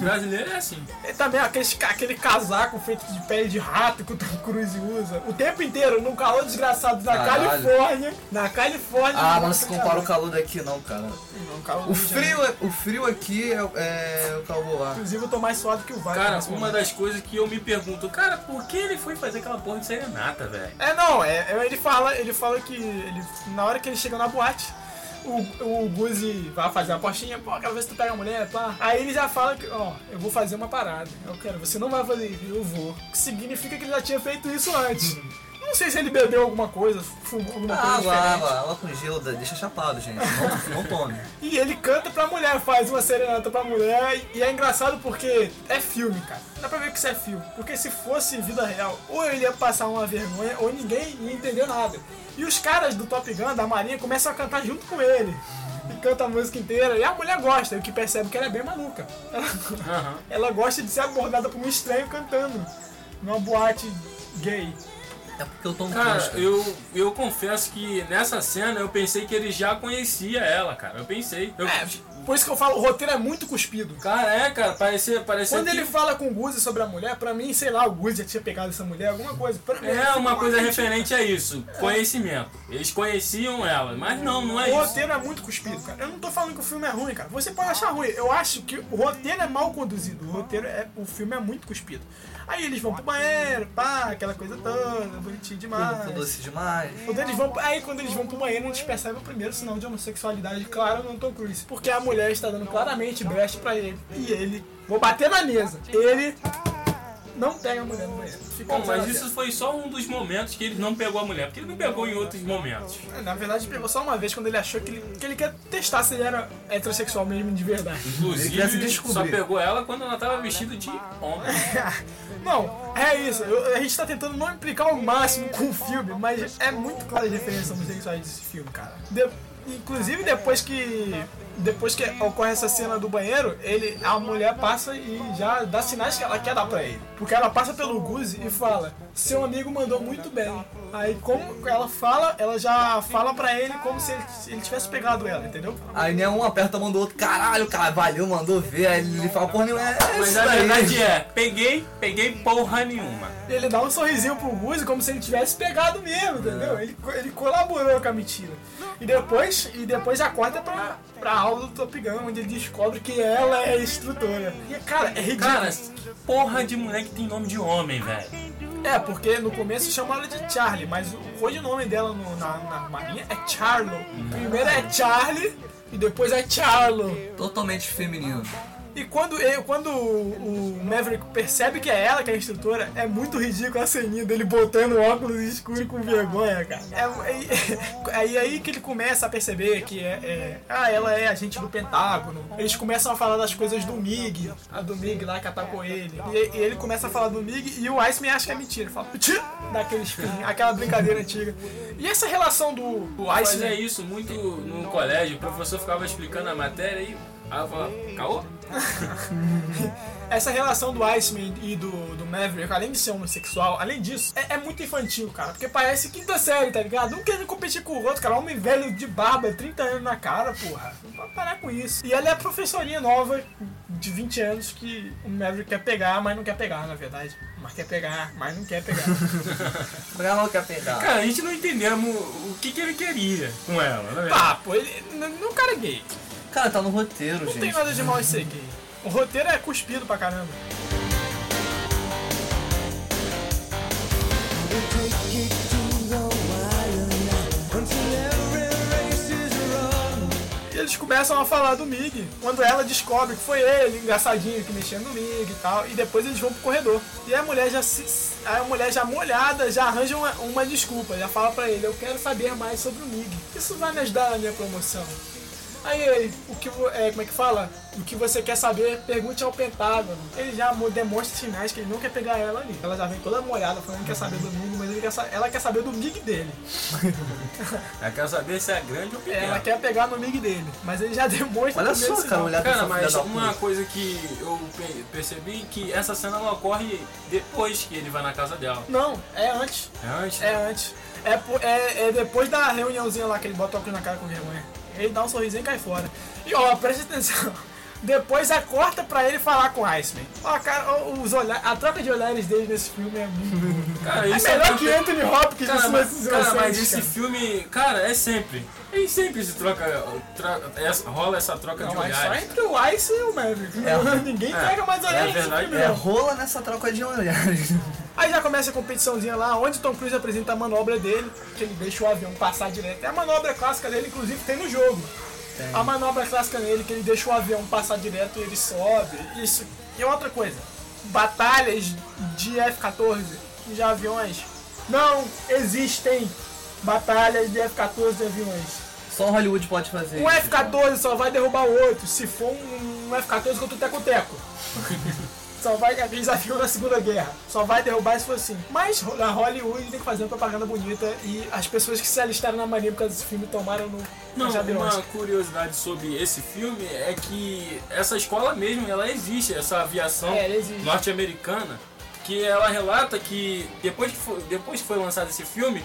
brasileiro é assim. E também aquele, aquele casaco feito de pele de rato que o Tom Cruise usa. O tempo inteiro, num calor desgraçado na Caralho. Califórnia. Na Califórnia. Ah, não se compara o calor daqui não, cara. Não, calor O frio, é- o frio aqui é, é o calor lá. Inclusive, eu tô mais suado que o Vai. Cara, uma das coisas que eu me pergunto, cara, por que ele foi fazer aquela porra de serenata, velho? É, não, é, é, ele fala, ele fala que ele, na hora que ele chega na boate, o, o Guzi vai fazer uma apostinha, pô, quero ver se tu pega a mulher, pá. Aí ele já fala que, ó, eu vou fazer uma parada. Eu quero, você não vai fazer eu vou. O que significa que ele já tinha feito isso antes. Não sei se ele bebeu alguma coisa, fumou alguma coisa Água, diferente. água, água com gelo, deixa chapado, gente. Não, não tome. E ele canta pra mulher, faz uma serenata pra mulher. E é engraçado porque é filme, cara. Dá pra ver que isso é filme. Porque se fosse vida real, ou ele ia passar uma vergonha, ou ninguém ia entender nada. E os caras do Top Gun, da Marinha, começam a cantar junto com ele. E canta a música inteira. E a mulher gosta, o que percebe que ela é bem maluca. Ela, ela gosta de ser abordada por um estranho cantando. Numa boate gay. É porque eu tô Cara, eu, eu confesso que nessa cena eu pensei que ele já conhecia ela, cara. Eu pensei. Eu, É, por isso que eu falo, o roteiro é muito cuspido. Cara, é, cara, parecia, parecia Quando que... ele fala com o Guzi sobre a mulher, pra mim, sei lá, o Guzi já tinha pegado essa mulher, alguma coisa. Pra mim, É fica uma coisa referente a isso, conhecimento. Eles conheciam ela, mas não, não é o isso. roteiro é muito cuspido, cara. Eu não tô falando que o filme é ruim, cara. Você pode achar ruim. Eu acho que o roteiro é mal conduzido. O roteiro é. O filme é muito cuspido. Aí eles vão pro banheiro, pá, aquela coisa toda, bonitinho demais. Doce demais. Quando eles vão, aí quando eles vão pro banheiro, a gente percebe o primeiro sinal de homossexualidade claro no Tom Cruise. Porque a mulher está dando claramente brecha pra ele. E ele, vou bater na mesa. Ele não pega a mulher no banheiro. Bom, mas isso foi só um dos momentos que ele não pegou a mulher, porque ele não pegou em outros momentos. É, Na verdade, pegou só uma vez quando ele achou que ele, que ele quer testar se ele era heterossexual mesmo de verdade. Inclusive, só pegou ela quando ela tava vestida de homem. Não, é isso. Eu- a gente tá tentando não implicar ao máximo com o filme, mas é muito clara a referência homossexuais desse filme, cara. De- inclusive depois que. Depois que ocorre essa cena do banheiro, ele, a mulher passa e já dá sinais que ela quer dar pra ele. Porque ela passa pelo Guzi e fala, seu amigo mandou muito bem. Aí como ela fala, ela já fala pra ele como se ele, se ele tivesse pegado ela, entendeu? Aí nem um aperta a mão do outro, caralho, cara, valeu, mandou ver. Aí ele fala, porra, não é. Mas a verdade é, peguei, peguei porra nenhuma. Ele dá um sorrisinho pro Guzi como se ele tivesse pegado mesmo, entendeu? Ele, co- ele colaborou com a mentira. E depois, e depois já corta pra, pra aula do Top Gun, onde ele descobre que ela é a instrutora. E, cara, é ridículo. Cara, que porra de mulher que tem nome de homem, velho. É, porque no começo chamam ela de Charlie, mas o codinome dela no- na, na marinha é Charlo. Primeiro é Charlie e depois é Charlo. Totalmente feminino. E quando, ele, quando o, o Maverick percebe que é ela que é a instrutora, é muito ridículo a ceninha dele botando óculos escuros com vergonha, cara. É, é, aí, aí que ele começa a perceber que é, é- Ah, ela é agente do Pentágono. Eles começam a falar das coisas do MiG, a do MiG lá que atacou ele. E, e ele começa a falar do MiG e o Iceman acha que é mentira. Fala, "Tchê", daqueles filmes, aquela brincadeira antiga. E essa relação do, do Iceman. isso muito no colégio, o professor ficava explicando a matéria e. Aí eu falava, caô? Essa relação do Iceman e do, do Maverick, além de ser homossexual, além disso, é, é muito infantil, cara. Porque parece quinta série, tá ligado? Um querendo competir com o outro, cara. Homem velho de barba, 30 anos na cara, porra. Não pode parar com isso. E ela é a professorinha nova de 20 anos que o Maverick quer pegar, mas não quer pegar, na verdade. Mas quer pegar, mas não quer pegar. Ela não quer pegar. Cara, a gente não entendemos o que, que ele queria com ela, né? pô, ele não cara é gay. Cara, tá no roteiro, Não gente. tem nada de mal em ser gay. O roteiro é cuspido pra caramba. E eles começam a falar do Mig, quando ela descobre que foi ele, engraçadinho, que mexia no Mig e tal, e depois eles vão pro corredor. E a mulher já se, a mulher já molhada, já arranja uma, uma desculpa, já fala pra ele, eu quero saber mais sobre o Mig. Isso vai me ajudar na minha promoção. Aí ele, o que, é, como é que fala? O que você quer saber, pergunte ao Pentágono. Ele já mo- demonstra sinais que ele não quer pegar ela ali. Ela já vem toda molhada falando que quer saber do Mig, mas ele quer ela quer saber do Mig dele. Ela quer saber se é grande ou pequeno. Ela quer pegar no Mig dele, mas ele já demonstra Olha só, cara, olhar Cara, mas uma coisa que eu pe- percebi que essa cena ela ocorre depois que ele vai na casa dela. Não, é antes. É antes? É antes. É, é, é depois da reuniãozinha lá que ele bota o óculos na cara com vergonha. Ele dá um sorrisinho e cai fora. E ó, preste atenção. Depois a corta pra ele falar com o Iceman. Ó, cara, os olha- a troca de olhares dele nesse filme é muito. Cara, é isso melhor é que Anthony Hopkins Cara, nesse mas, cara, mas esse cara. filme, cara, é sempre. Ele sempre se troca, essa- rola essa troca Não, de mas só olhares. entre o Ice e o Maverick. Ninguém É. pega mais É olhares nesse verdade, É rola nessa troca de olhares. Aí já começa a competiçãozinha lá, onde Tom Cruise apresenta a manobra dele, que ele deixa o avião passar direto. É a manobra clássica dele, inclusive tem no jogo. A manobra clássica dele, que ele deixa o avião passar direto e ele sobe. Isso. E outra coisa, batalhas de F-14 de aviões não existem. Batalhas de F-14 de aviões. Só Hollywood pode fazer Um isso. F-14 só vai derrubar o outro se for um F-14 contra o Teco-Teco. Só vai aqueles aviões da Segunda Guerra. Só vai derrubar se for assim. Mas na Hollywood tem que fazer uma propaganda bonita e as pessoas que se alistaram na Marinha por causa desse filme tomaram no Não, uma curiosidade sobre esse filme é que essa escola mesmo, ela existe, essa aviação É, norte-americana, que ela relata que depois que, foi, depois que foi lançado esse filme,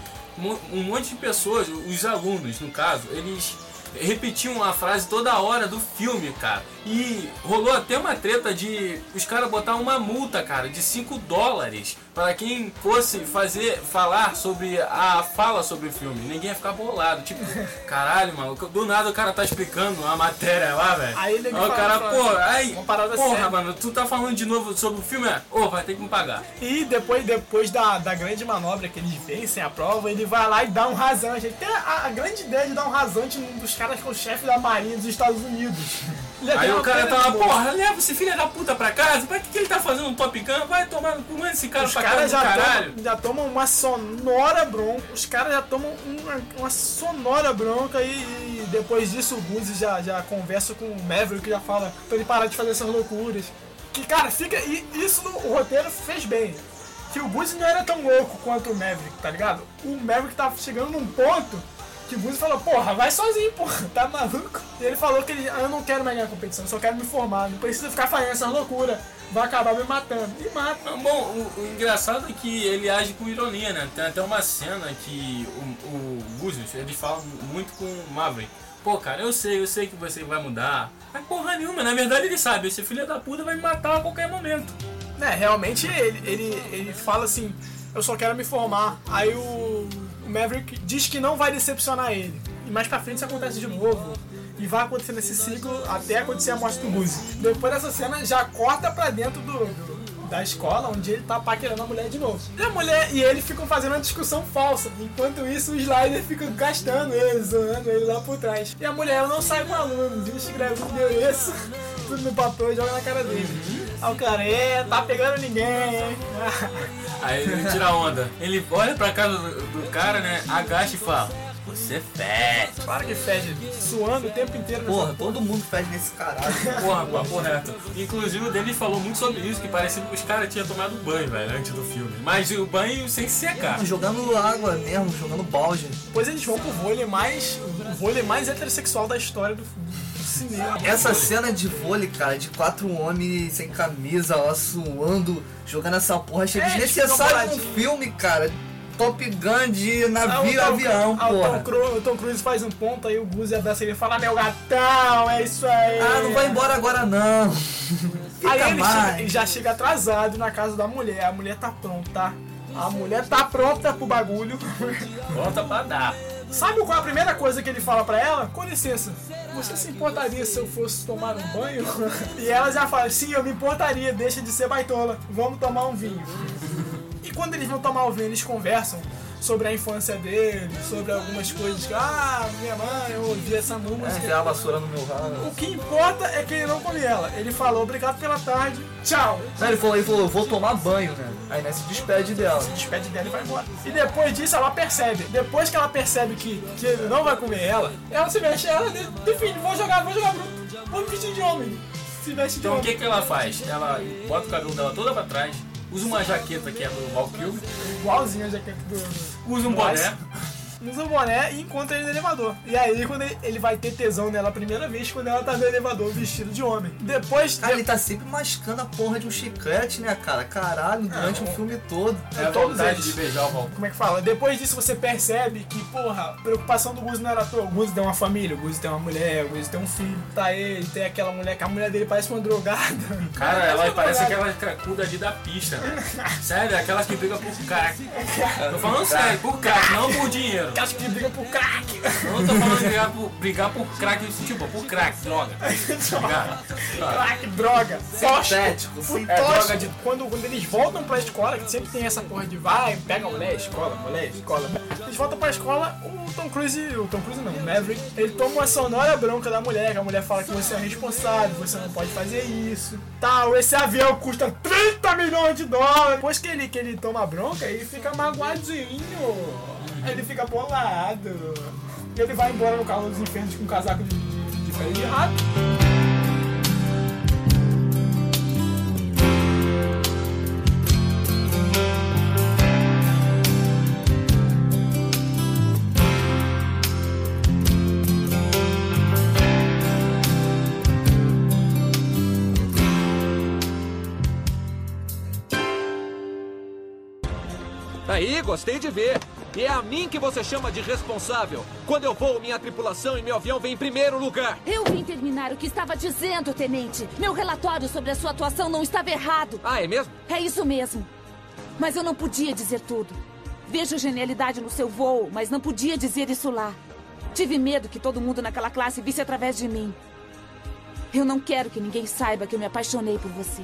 um monte de pessoas, os alunos no caso, eles repetiam a frase toda hora do filme, cara. E rolou até uma treta de os caras botar uma multa, cara, de 5 dólares para quem fosse fazer falar sobre a fala sobre o filme. Ninguém ia ficar bolado, tipo, caralho, mano, do nada o cara tá explicando a matéria lá, velho. Aí ele o cara, pô, aí, uma parada porra, séria. mano, tu tá falando de novo sobre o filme, é? Ô, vai ter que me pagar. E depois, depois da, da grande manobra que eles vencem a prova, ele vai lá e dá um rasante. Tem a, a grande ideia de dar um rasante num dos caras que é o chefe da Marinha dos Estados Unidos. Aí o cara tava, porra, leva esse filho da puta pra casa, pra que, que ele tá fazendo um Top Gun? Vai tomar no cu, manda esse cara Os pra casa já, caralho. tomam, já tomam uma sonora bronca. Os caras já tomam uma, uma sonora bronca e, e depois disso o Guzi já, já conversa com o Maverick que já fala pra ele parar de fazer essas loucuras. Que cara, fica. E isso no, o roteiro fez bem. Que o Guzi não era tão louco quanto o Maverick, tá ligado? O Maverick tava chegando num ponto que o falou, porra, vai sozinho, porra, tá maluco? E ele falou que ele, ah, eu não quero mais ganhar competição, eu só quero me formar, não precisa ficar fazendo essas loucuras, vai acabar me matando. E mata. Ah, Bom, o, o engraçado é que ele age com ironia, né? Tem até uma cena que o, o ele fala muito com o Maverick. Pô, cara, eu sei, eu sei que você vai mudar. Mas porra nenhuma, na verdade ele sabe, esse filho da puta vai me matar a qualquer momento. É, realmente ele, ele, ele fala assim, eu só quero me formar. Aí o, o Maverick diz que não vai decepcionar ele. E mais pra frente isso acontece de novo. E vai acontecer nesse ciclo até acontecer a morte do Guzi. Depois dessa cena já corta pra dentro do, da escola, onde ele tá paquerando a mulher de novo. E a mulher e ele ficam fazendo uma discussão falsa. Enquanto isso, o Slider fica gastando ele, zoando ele lá por trás. E a mulher ela não sai com alunos, ele escreve o endereço, tudo no papel e joga na cara dele. Aí o cara, é, tá pegando ninguém? Aí ele tira a onda. Ele olha pra cara do, do cara, né? Agacha e fala: Você fede. Claro que fede, suando o tempo inteiro. Porra, todo mundo fede nesse caralho. Porra, papo reto. Inclusive o Denis falou muito sobre isso, que parecia que os caras tinham tomado banho, velho, antes do filme. Mas o banho sem secar. Jogando água mesmo, jogando balde. Depois eles vão pro vôlei mais. O vôlei mais heterossexual da história do, do cinema. Essa cena de vôlei, cara, de quatro homens sem camisa, lá suando, jogando essa porra, achei É, desnecessário tipo, num filme, cara. Top Gun de Ah, o navio Tom- avião, ah, o porra. Tom, Cru- o Tom Cruise faz um ponto, aí o Guzi abraça ele e fala: Meu gatão, é isso aí. Ah, não vai embora agora não. Fica Aí ele, chega- já chega atrasado na casa da mulher. A mulher tá pronta. A mulher tá pronta pro bagulho. Volta pra dar. Sabe qual é a primeira coisa que ele fala pra ela? Com licença, você se importaria se eu fosse tomar um banho? E ela já fala, sim, eu me importaria, deixa de ser baitola, vamos tomar um vinho. E quando eles vão tomar o vinho, eles conversam sobre a infância dele, sobre algumas coisas que, ah, minha mãe, eu ouvi essa música. É, a vassoura no meu ralo. O que importa é que ele não come ela. Ele falou, obrigado pela tarde, tchau. Não, ele falou, ele falou, eu vou tomar banho, né? Aí né, se despede dela. Se despede dela e vai embora. E depois disso ela percebe. Depois que ela percebe que, que ele não vai comer ela, ela se veste, ela define, vou jogar, vou jogar. Vou me vestir de homem. Se veste de Então o homem. que, que ela faz? Ela bota o cabelo dela toda pra trás, usa uma jaqueta que é do Val Kilmer, Igualzinho a jaqueta do. usa um boné. Usa o boné e encontra ele no elevador. E aí, quando ele, ele vai ter tesão nela a primeira vez, quando ela tá no elevador vestido de homem. Depois. Ah, ele tá sempre mascando a porra de um chiclete, né, cara? Caralho, durante É, o filme todo. É a todos eles. de beijar o. Como é que fala? Depois disso você percebe que, porra, a preocupação do Guzi não era à toa. O Guzi tem uma família, o Guzi tem uma mulher, o Guzi tem um filho. Tá ele, tem aquela mulher, que a mulher dele parece uma drogada. Cara, ela parece drogada. aquela cracuda ali da pista, né? Sério, aquela que briga por crack. Tô falando sério, por crack, não por dinheiro. Aquelas que briga por crack. Não tô falando de brigar por, brigar por crack, tipo, por crack, droga. Crack, droga, Sintético, tóxico. Sintético. tóxico de quando, quando eles voltam pra escola, que sempre tem essa porra de vai, pega a mulher, escola, mulher, escola. Eles voltam pra escola, o Tom Cruise, o Tom Cruise não, o Maverick, ele toma uma sonora bronca da mulher, que a mulher fala que você é responsável, você não pode fazer isso. Tal, esse avião custa 30 milhões de dólares. Depois que ele, que ele toma bronca, ele fica magoadinho. Ele fica bolado. E ele vai embora no carro dos infernos com um casaco de, de, de pele de rato. Aí, gostei de ver. E é a mim que você chama de responsável. Quando eu vou, minha tripulação e meu avião vem em primeiro lugar. Eu vim terminar o que estava dizendo, tenente. Meu relatório sobre a sua atuação não estava errado. Ah, é mesmo? É isso mesmo. Mas eu não podia dizer tudo. Vejo genialidade no seu voo, mas não podia dizer isso lá. Tive medo que todo mundo naquela classe visse através de mim. Eu não quero que ninguém saiba que eu me apaixonei por você.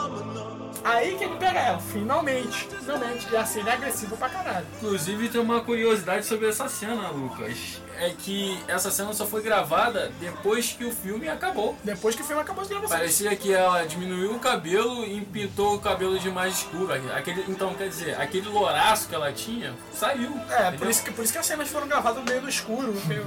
Aí que ele pega ela, finalmente. Finalmente. E a cena é agressiva pra caralho. Inclusive tem uma curiosidade sobre essa cena, Lucas. É que essa cena só foi gravada depois que o filme acabou. Depois que o filme acabou as gravações. Parecia que ela diminuiu o cabelo e pintou o cabelo de mais escuro. Aquele, então, quer dizer, aquele louraço que ela tinha saiu. É, por isso, que, por isso que as cenas foram gravadas no meio do escuro, no meio.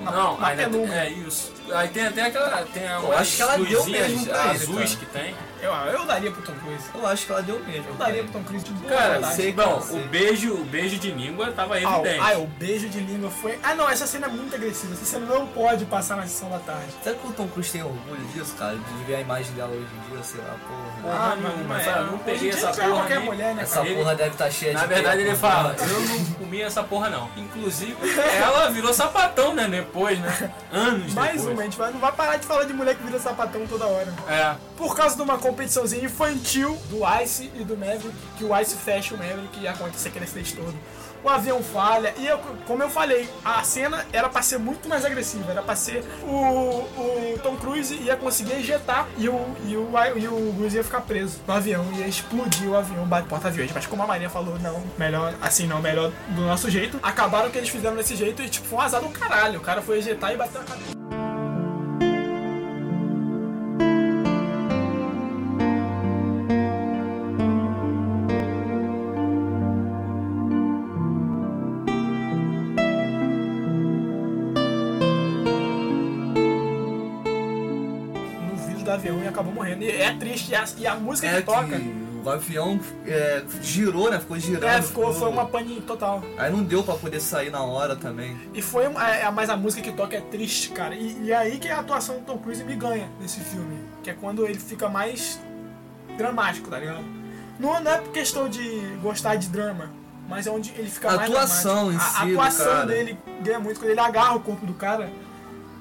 Na, Não, na ainda é isso. Aí tem até aquela. Tem Eu acho que ela deu mesmo pra ele, azuis cara. que tem. Eu, eu daria pro Tom Cruise. Eu acho que ela deu mesmo. Eu daria pro Tom Cruise de boa Cara, vontade. sei, não, o beijo, o beijo de língua tava Ah, o, evidente. ah, o beijo de língua foi. Ah, não, essa cena é muito agressiva. Essa cena não pode passar na sessão da tarde. Será que o Tom Cruise tem orgulho disso, cara? De ver a imagem dela hoje em dia, sei lá, porra. Ah, Ah, não, mano, mas eu não peguei essa porra. qualquer nem- mulher, né, Essa Ele- porra deve estar cheia Na de verdade, tempo, ele fala, eu não comi essa porra não. Inclusive, ela virou sapatão, né? Depois, né? Anos Mais depois. uma, gente vai, não vai parar de falar de mulher que vira sapatão toda hora. É. Por causa de uma competiçãozinha infantil do Ice e do Maverick, que o Ice fecha o Maverick e acontece aquele acidente todo. O avião falha, e eu- como eu falei, a cena era pra ser muito mais agressiva, era pra ser o, o Tom Cruise ia conseguir ejetar e o, e, o, e o Cruise ia ficar preso no avião, ia explodir o avião, bate porta-aviões. Mas como a Maria falou, não, melhor assim não, melhor do nosso jeito, acabaram que eles fizeram desse jeito e tipo, foi um azar do caralho. O cara foi ejetar e bateu na cabeça. Morrendo. E é triste, e a, e a música É que toca. que o avião é, girou, né? Ficou girando. É, ficou, foi uma pane total. Aí não deu pra poder sair na hora também. E foi é, mas a música que toca é triste, cara. E, e é aí que a atuação do Tom Cruise me ganha nesse filme. Que é quando ele fica mais dramático, tá ligado? Não, não é por questão de gostar de drama, mas é onde ele fica A mais atuação dramático. em A, si a atuação cara. dele ganha muito quando ele agarra o corpo do cara.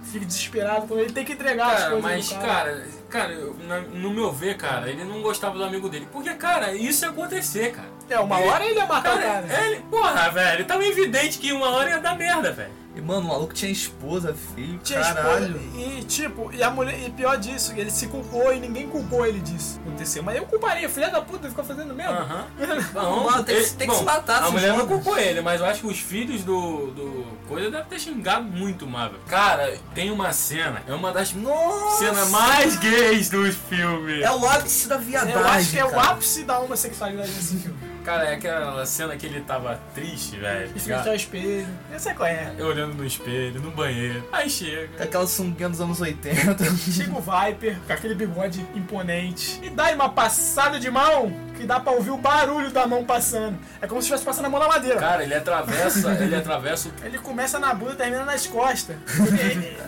Fica desesperado com ele, tem que entregar as Cara, coisas. mas, cara, cara, na- no meu ver, cara, ele não gostava do amigo dele. Porque, cara, isso ia acontecer, cara. É, uma hora ele ia matar o cara. cara. Ele, porra, velho, tava evidente que uma hora ia dar merda, velho. E, mano, o maluco tinha esposa, filho, Tinha caralho. esposa, e tipo, e a mulher, e pior disso, ele se culpou e ninguém culpou ele disso. Aconteceu, mas eu culparia, filha da puta, ficou fazendo mesmo. Aham. Não, Mano, tem que- ele- tem que se matar, A mulher não culpou ele, mas eu acho que os filhos do, do coisa devem ter xingado muito o Marvel. Cara, tem uma cena, é uma das Nossa! cenas mais gays dos filmes. É o ápice da viadagem, Eu acho que é o cara. ápice da homossexualidade nesse filme. Cara, é aquela cena que ele tava triste, velho. E frente ao espelho. Qual é. Eu olhando no espelho, no banheiro. Aí chega. Com aquela sunguinha dos anos 80. Chega o Viper com aquele bigode imponente e dá uma passada de mão que dá pra ouvir o barulho da mão passando. É como se estivesse passando a mão na madeira. Cara, ele atravessa, ele atravessa. Ele começa na bunda e termina nas costas.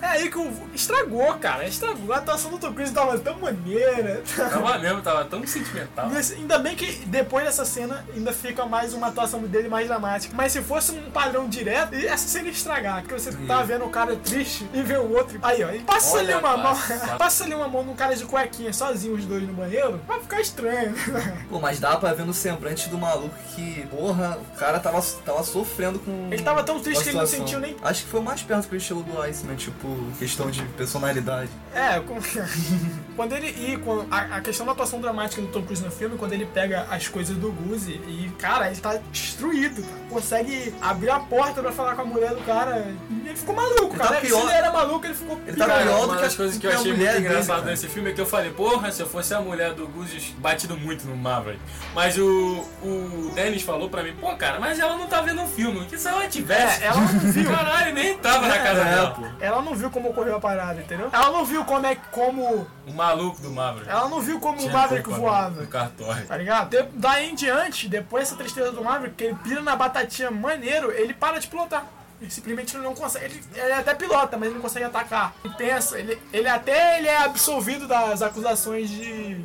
é, é aí que o. Estragou, cara. Estragou. A atuação do Tom Cruise tava tão maneira. Tava mesmo, tava tão sentimental. Mas ainda bem que depois dessa cena ainda fica mais uma atuação dele mais dramática. Mas se fosse um padrão direto, essa cena ia estragar. Porque você tá vendo o cara triste e vê o outro. Aí, ó, passa Olha, ali uma mão. passa. Passa ali uma mão num cara de cuequinha, sozinho os dois no banheiro, vai ficar estranho. Pô, mas dá pra ver no semblante do maluco que, porra, o cara tava, tava sofrendo com. Ele tava tão triste com que ele não sentiu nem- Acho que foi o mais perto que ele chegou do Iceman, tipo, questão de personalidade. É, com- quando ele. E quando- a, a questão da atuação dramática do Tom Cruise no filme, quando ele pega as coisas do Guzi e, cara, ele tá destruído, cara. Consegue abrir a porta pra falar com a mulher do cara. E ele ficou maluco, Ele cara. tá Se pior- ele era maluco, ele ficou Ele tá pior. pior do uma que das a- coisas que eu achei muito engraçado cara. nesse filme é que eu falei, porra, se eu fosse a mulher do Guzzi, batido muito no Marvel. Mas o, o Dennis falou pra mim, pô, cara, mas ela não tá vendo um filme. Que se ela tivesse. É, ela não viu. Caralho, nem tava na casa É, dela, pô. Ela não viu como ocorreu a parada, entendeu? Ela não viu como é como. O maluco do Marvel. Ela não viu como Tinha o Maverick voava. No cartório. Tá ligado? De- daí em diante, depois dessa tristeza do Maverick, que ele pira na batatinha maneiro, ele para de pilotar. Ele simplesmente não consegue. Ele, ele até pilota, mas ele não consegue atacar. Ele pensa, ele, ele até ele é absolvido das acusações de.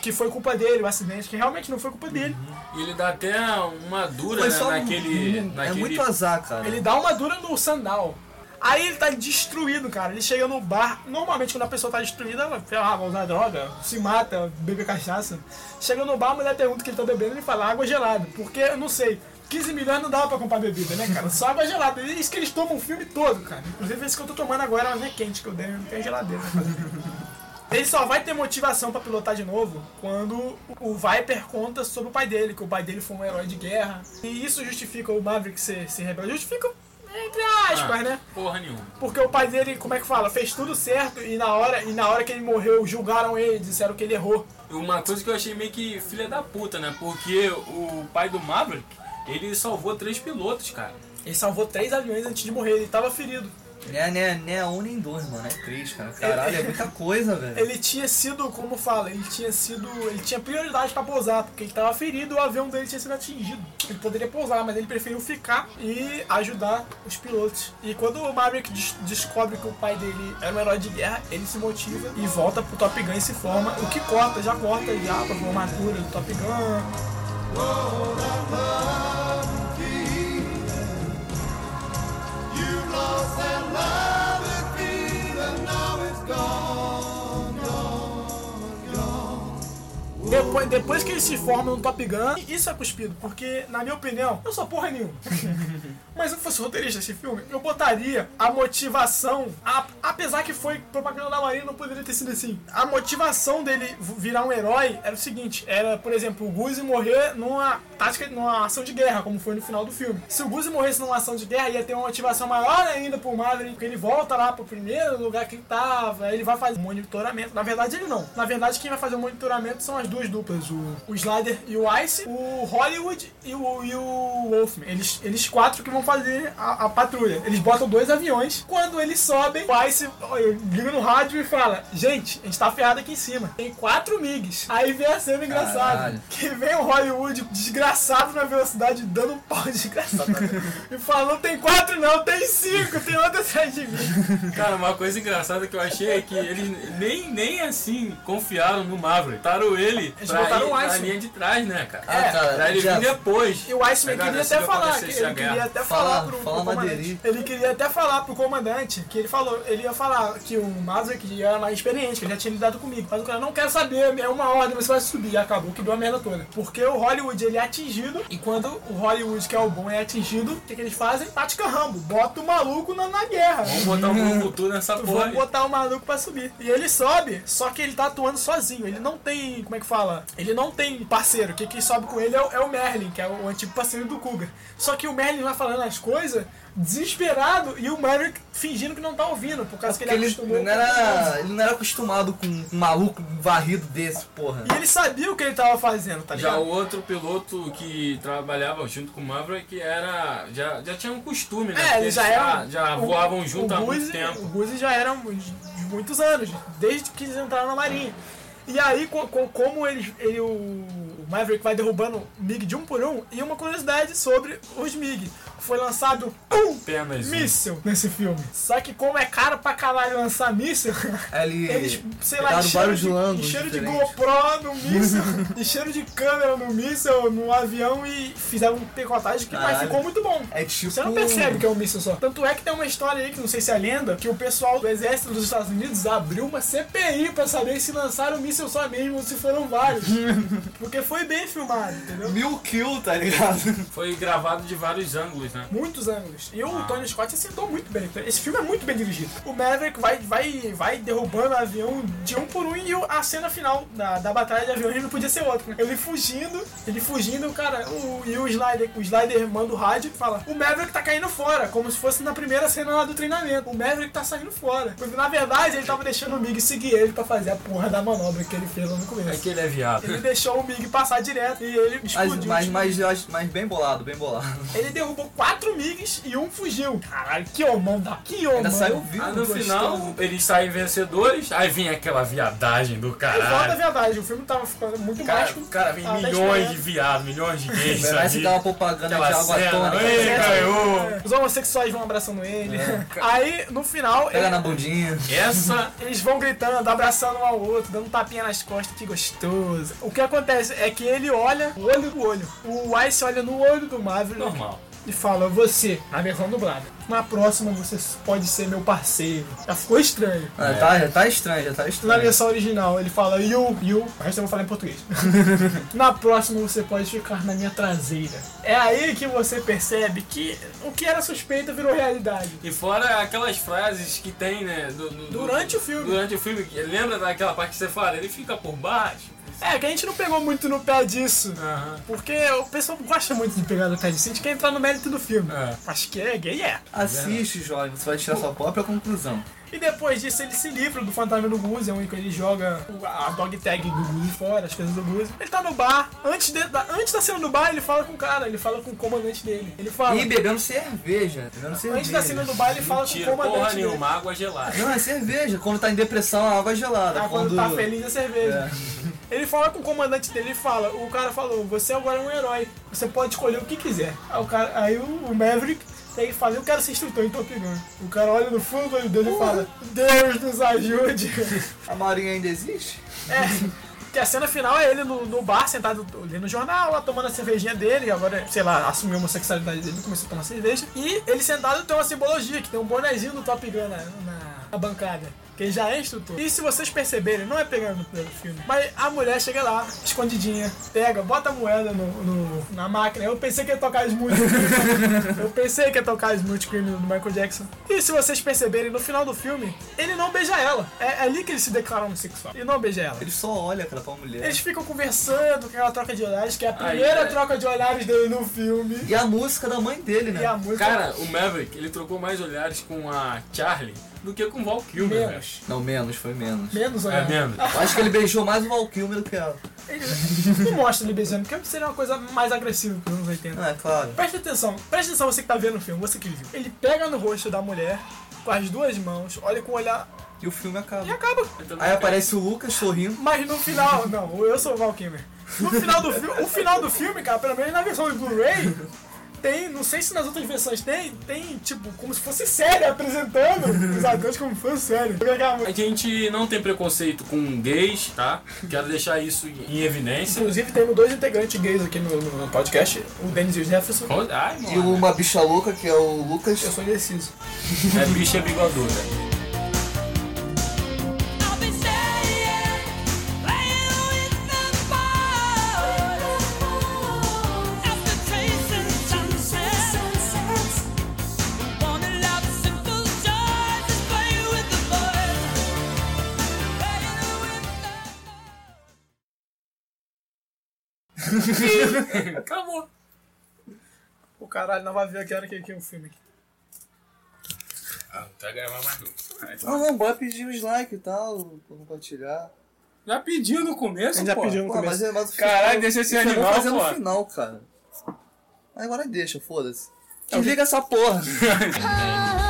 que foi culpa dele, o acidente, que realmente não foi culpa dele. E ele dá até uma dura né, só um- naquele, é naquele. muito azar, cara. Ele dá uma dura no sandal. Aí ele tá destruído, cara. Ele chega no bar. Normalmente, quando a pessoa tá destruída, ela ah, vai usar droga, se mata, bebe cachaça. Chega no bar, a mulher pergunta o que ele tá bebendo ele fala água gelada. Porque, eu não sei, 15 milhões não dava pra comprar bebida, né, cara? Só água gelada. E Isso que eles tomam o filme todo, cara. Inclusive, esse que eu tô tomando agora ela é quente, que eu dei, não tem geladeira. Ele só vai ter motivação pra pilotar de novo quando o Viper conta sobre o pai dele, que o pai dele foi um herói de guerra. E isso justifica o Maverick ser, ser rebelde. Justifica entre aspas, Ah, né? Porra nenhuma. Porque o pai dele, como é que fala? Fez tudo certo e na hora, e na hora que ele morreu, julgaram ele, disseram que ele errou. Uma coisa que eu achei meio que filha da puta, né? Porque o pai do Maverick, ele salvou três pilotos, cara. Ele salvou três aviões antes de morrer, ele tava ferido. Não é, não é, não é um nem dois, mano. É três, cara. Caralho, é muita coisa, velho. Ele tinha sido, como fala, ele tinha sido. Ele tinha prioridade pra pousar, porque ele tava ferido e o avião dele tinha sido atingido. Ele poderia pousar, mas ele preferiu ficar e ajudar os pilotos. E quando o Maverick des- descobre que o pai dele era um herói de guerra, ele se motiva e volta pro Top Gun e se forma. O que corta, já corta já pra formatura do Top Gun. You've lost that love. Depois, depois que ele se forma no Top Gun, isso é cuspido, porque, na minha opinião, eu sou porra nenhuma. Mas se eu fosse roteirista desse filme, eu botaria a motivação, a- apesar que foi propaganda da Marinha, não poderia ter sido assim. A motivação dele virar um herói era o seguinte: era, por exemplo, o Guzi morrer numa tática, numa ação de guerra, como foi no final do filme. Se o Guzi morresse numa ação de guerra, ia ter uma motivação maior ainda pro Maverick, porque ele volta lá pro primeiro lugar que ele tava, ele vai fazer monitoramento. Na verdade, ele não. Na verdade, quem vai fazer o monitoramento são as duas duplas, o, o Slider e o Ice, o Hollywood e o, e o Wolfman. Eles, eles quatro que vão fazer a, a patrulha. Eles botam dois aviões. Quando eles sobem, o Ice liga no rádio e fala: Gente, a gente tá ferrado aqui em cima. Tem quatro MiGs. Aí vem a cena engraçada. Caralho. Que vem o Hollywood desgraçado na velocidade, dando um pau desgraçado. e falando: Tem quatro, não, tem cinco, tem outro atrás de mim. Cara, uma coisa engraçada que eu achei é que eles nem, nem assim confiaram no Maverick. Taram ele ele Eles pra botaram o na Iceman. linha de trás, né, cara? Ah, tá. Pra ele vir depois. E o Iceman queria até falar, que ele queria até Fala- falar pro, pro fala comandante. madeirinho. Ele queria até falar pro comandante que ele falou, ele ia falar que o Maverick era mais experiente, que ele já tinha lidado comigo. Mas o cara não quer saber, é uma ordem, você vai subir. E acabou que deu a merda toda. Porque o Hollywood ele é atingido, e quando o Hollywood, que é o bom, é atingido, o que, que eles fazem? Tática Rambo. Bota o maluco na, na guerra. Vamos botar um futuro nessa porra. Vamos botar o maluco pra subir. E ele sobe, só que ele tá atuando sozinho. Ele não tem, como é que fala? Ele não tem parceiro. Quem, quem sobe com ele é o, é o Merlin, que é o antigo parceiro do Cougar. Só que o Merlin vai falando as coisas desesperado e o Maverick fingindo que não tá ouvindo, por causa que Porque ele ele acostumou não, era, ele não era acostumado com um maluco varrido desse, porra. E ele sabia o que ele tava fazendo, tá Já ligado? o outro piloto que trabalhava junto com o Maverick era. Já, já tinha um costume, né? É, eles já já, eram. já o- voavam junto o há muito tempo. O Guzzi já era de muitos anos, desde que eles entraram na Marinha. E aí, co- co- como eles, ele, o Maverick vai derrubando MiG de um por um, e uma curiosidade sobre os MiG. Foi lançado um Apenas um. míssil nesse filme. Só que como é caro pra caralho lançar míssil, Ele eles, sei lá, encheram de, encheram de. GoPro no míssil, encheram de câmera no míssil, no avião e fizeram um picotagem que mas ficou muito bom. É tipo. Você não percebe que é um míssil só. Tanto é que tem uma história aí, que não sei se é lenda, que o pessoal do exército dos Estados Unidos abriu uma CPI pra saber se lançaram um míssil só mesmo ou se foram vários. Porque foi bem filmado, entendeu? Mil kill, tá ligado? Foi gravado de vários ângulos, né? Muitos ângulos. E o Tony Scott acertou muito bem. Esse filme é muito bem dirigido. O Maverick vai, vai, vai derrubando o avião de um por um e a cena final da, da batalha de aviões não podia ser outra. né? Ele fugindo, ele fugindo, cara, o, e o Slider, o Slider manda o rádio e fala: O Maverick tá caindo fora, como se fosse na primeira cena lá do treinamento. O Maverick tá saindo fora. Porque na verdade ele tava deixando o Mig seguir ele pra fazer a porra da manobra que ele fez lá no começo. É que ele é viado. Ele deixou o Mig passar direto e ele Mas, explodiu. mas, mas, acho- mas bem bolado, bem bolado. Ele derrubou quatro MiGs e um fugiu. Caralho, que homão da que homão. Ainda saiu vivo. Aí no Gostou? final eles saem vencedores, aí vem aquela viadagem do Aí volta a caralho. verdade, o filme tava ficando muito Cara, mais. cara, vem milhões de viados, milhões de gays Parece aquela propaganda de Aquela água cena, tônica. É, Os homossexuais vão abraçando ele. Aí, no final, Pega ele- na bundinha. Essa eles vão gritando, abraçando um ao outro, dando tapinha nas costas, que gostoso. O que acontece é que ele olha o olho do olho. O Ice olha no olho do Maverick normal. e fala, você, na versão dublada. Na próxima você pode ser meu parceiro. Já ficou estranho. Ah, tá, já tá estranho, já tá Na estranho. versão original ele fala you, you, o resto eu vou falar em português. na próxima você pode ficar na minha traseira. É aí que você percebe que o que era suspeita virou realidade. E fora aquelas frases que tem, né? do- do- Durante o filme. Durante o filme. que- Lembra daquela parte que você fala? Ele fica por baixo. É, que a gente não pegou muito no pé disso. Porque o pessoal gosta muito de pegar no pé disso. A gente quer entrar no mérito do filme. É. Acho que é gay, é. Assiste, jovem, você vai tirar sua própria conclusão. E depois disso ele se livra do fantasma do Goose, é onde ele joga o- a dog tag do Goose fora, as coisas do Goose. Ele tá no bar, antes, de- da, antes da cena do bar ele fala com o cara, ele fala com o comandante dele. Ele fala. E bebendo cerveja, bebendo cerveja. Antes da cena do bar ele fala com o Mentira, porra comandante dele. nenhuma, água gelada. Não, é cerveja. Quando tá em depressão, a água é gelada. Ah, quando tá feliz é cerveja. Ele fala com o comandante dele, ele fala, o cara falou, você agora é um herói, você pode escolher o que quiser. Aí o, cara, aí o, o Maverick tem que falar, eu quero ser instrutor em Top Gun. O cara olha no fundo do olho dele e fala, Deus nos ajude. A Marinha ainda existe? É, que a cena final é ele no, no bar, sentado lendo o jornal, lá tomando a cervejinha dele, agora, sei lá, assumiu a homossexualidade dele, começou a tomar cerveja. E ele sentado tem uma simbologia, que tem um bonezinho do Top Gun na, na- na bancada. Que ele já é instrutor. E se vocês perceberem, não é pegando no primeiro filme, mas a mulher chega lá, escondidinha, pega, bota a moeda no, no- na máquina. Eu pensei que ia tocar Smooth Criminal. Eu pensei que ia tocar Smooth Criminal do Michael Jackson. E se vocês perceberem, no final do filme, ele não beija ela. É ali que ele se declara homossexual. Ele não beija ela. Ele só olha, cara, pra mulher. Eles ficam conversando, aquela troca de olhares, que é a primeira é. troca de olhares dele no filme. E a música da mãe dele, né? E a música. Cara, o Maverick, ele trocou mais olhares com a Charlie do que com o Val Kilmer, velho. menos. Não, menos, foi menos. Menos É olhares. menos. Eu acho que ele beijou mais o Val Kilmer do que ela. Ele não mostra ele beijando, porque seria uma coisa mais agressiva que os anos 80. Ah, é claro. Presta atenção, presta atenção você que tá vendo o filme, você que viu. Ele pega no rosto da mulher, com as duas mãos, olha com o olhar E o filme acaba. e acaba. Aí aparece o Lucas sorrindo. Mas no final, não, eu sou o Val Kilmer. No final do filme, o final do filme, cara, pelo menos na versão do Blu-ray, tem, não sei se nas outras versões tem, tem, tipo, como se fosse série apresentando os atores como se fosse série. A gente não tem preconceito com gays, tá? Quero deixar isso em evidência. Inclusive temos dois integrantes gays aqui no, no- podcast, o Dennis e o Jefferson. Ai, E uma bicha louca, que é o Lucas. Eu sou indeciso. É bicha Acabou. O caralho, não vai ver aqui a hora que é o filme aqui. Ah, não tá gravando mais não. Não, não, bora pedir os likes e tal, pra compartilhar. Já pediu no começo, Já pô. pediu no Pô, começo. mas, é- mas o Caralho, final- deixa esse final animal, fazer no final, cara. Agora deixa, foda-se. Desliga essa porra.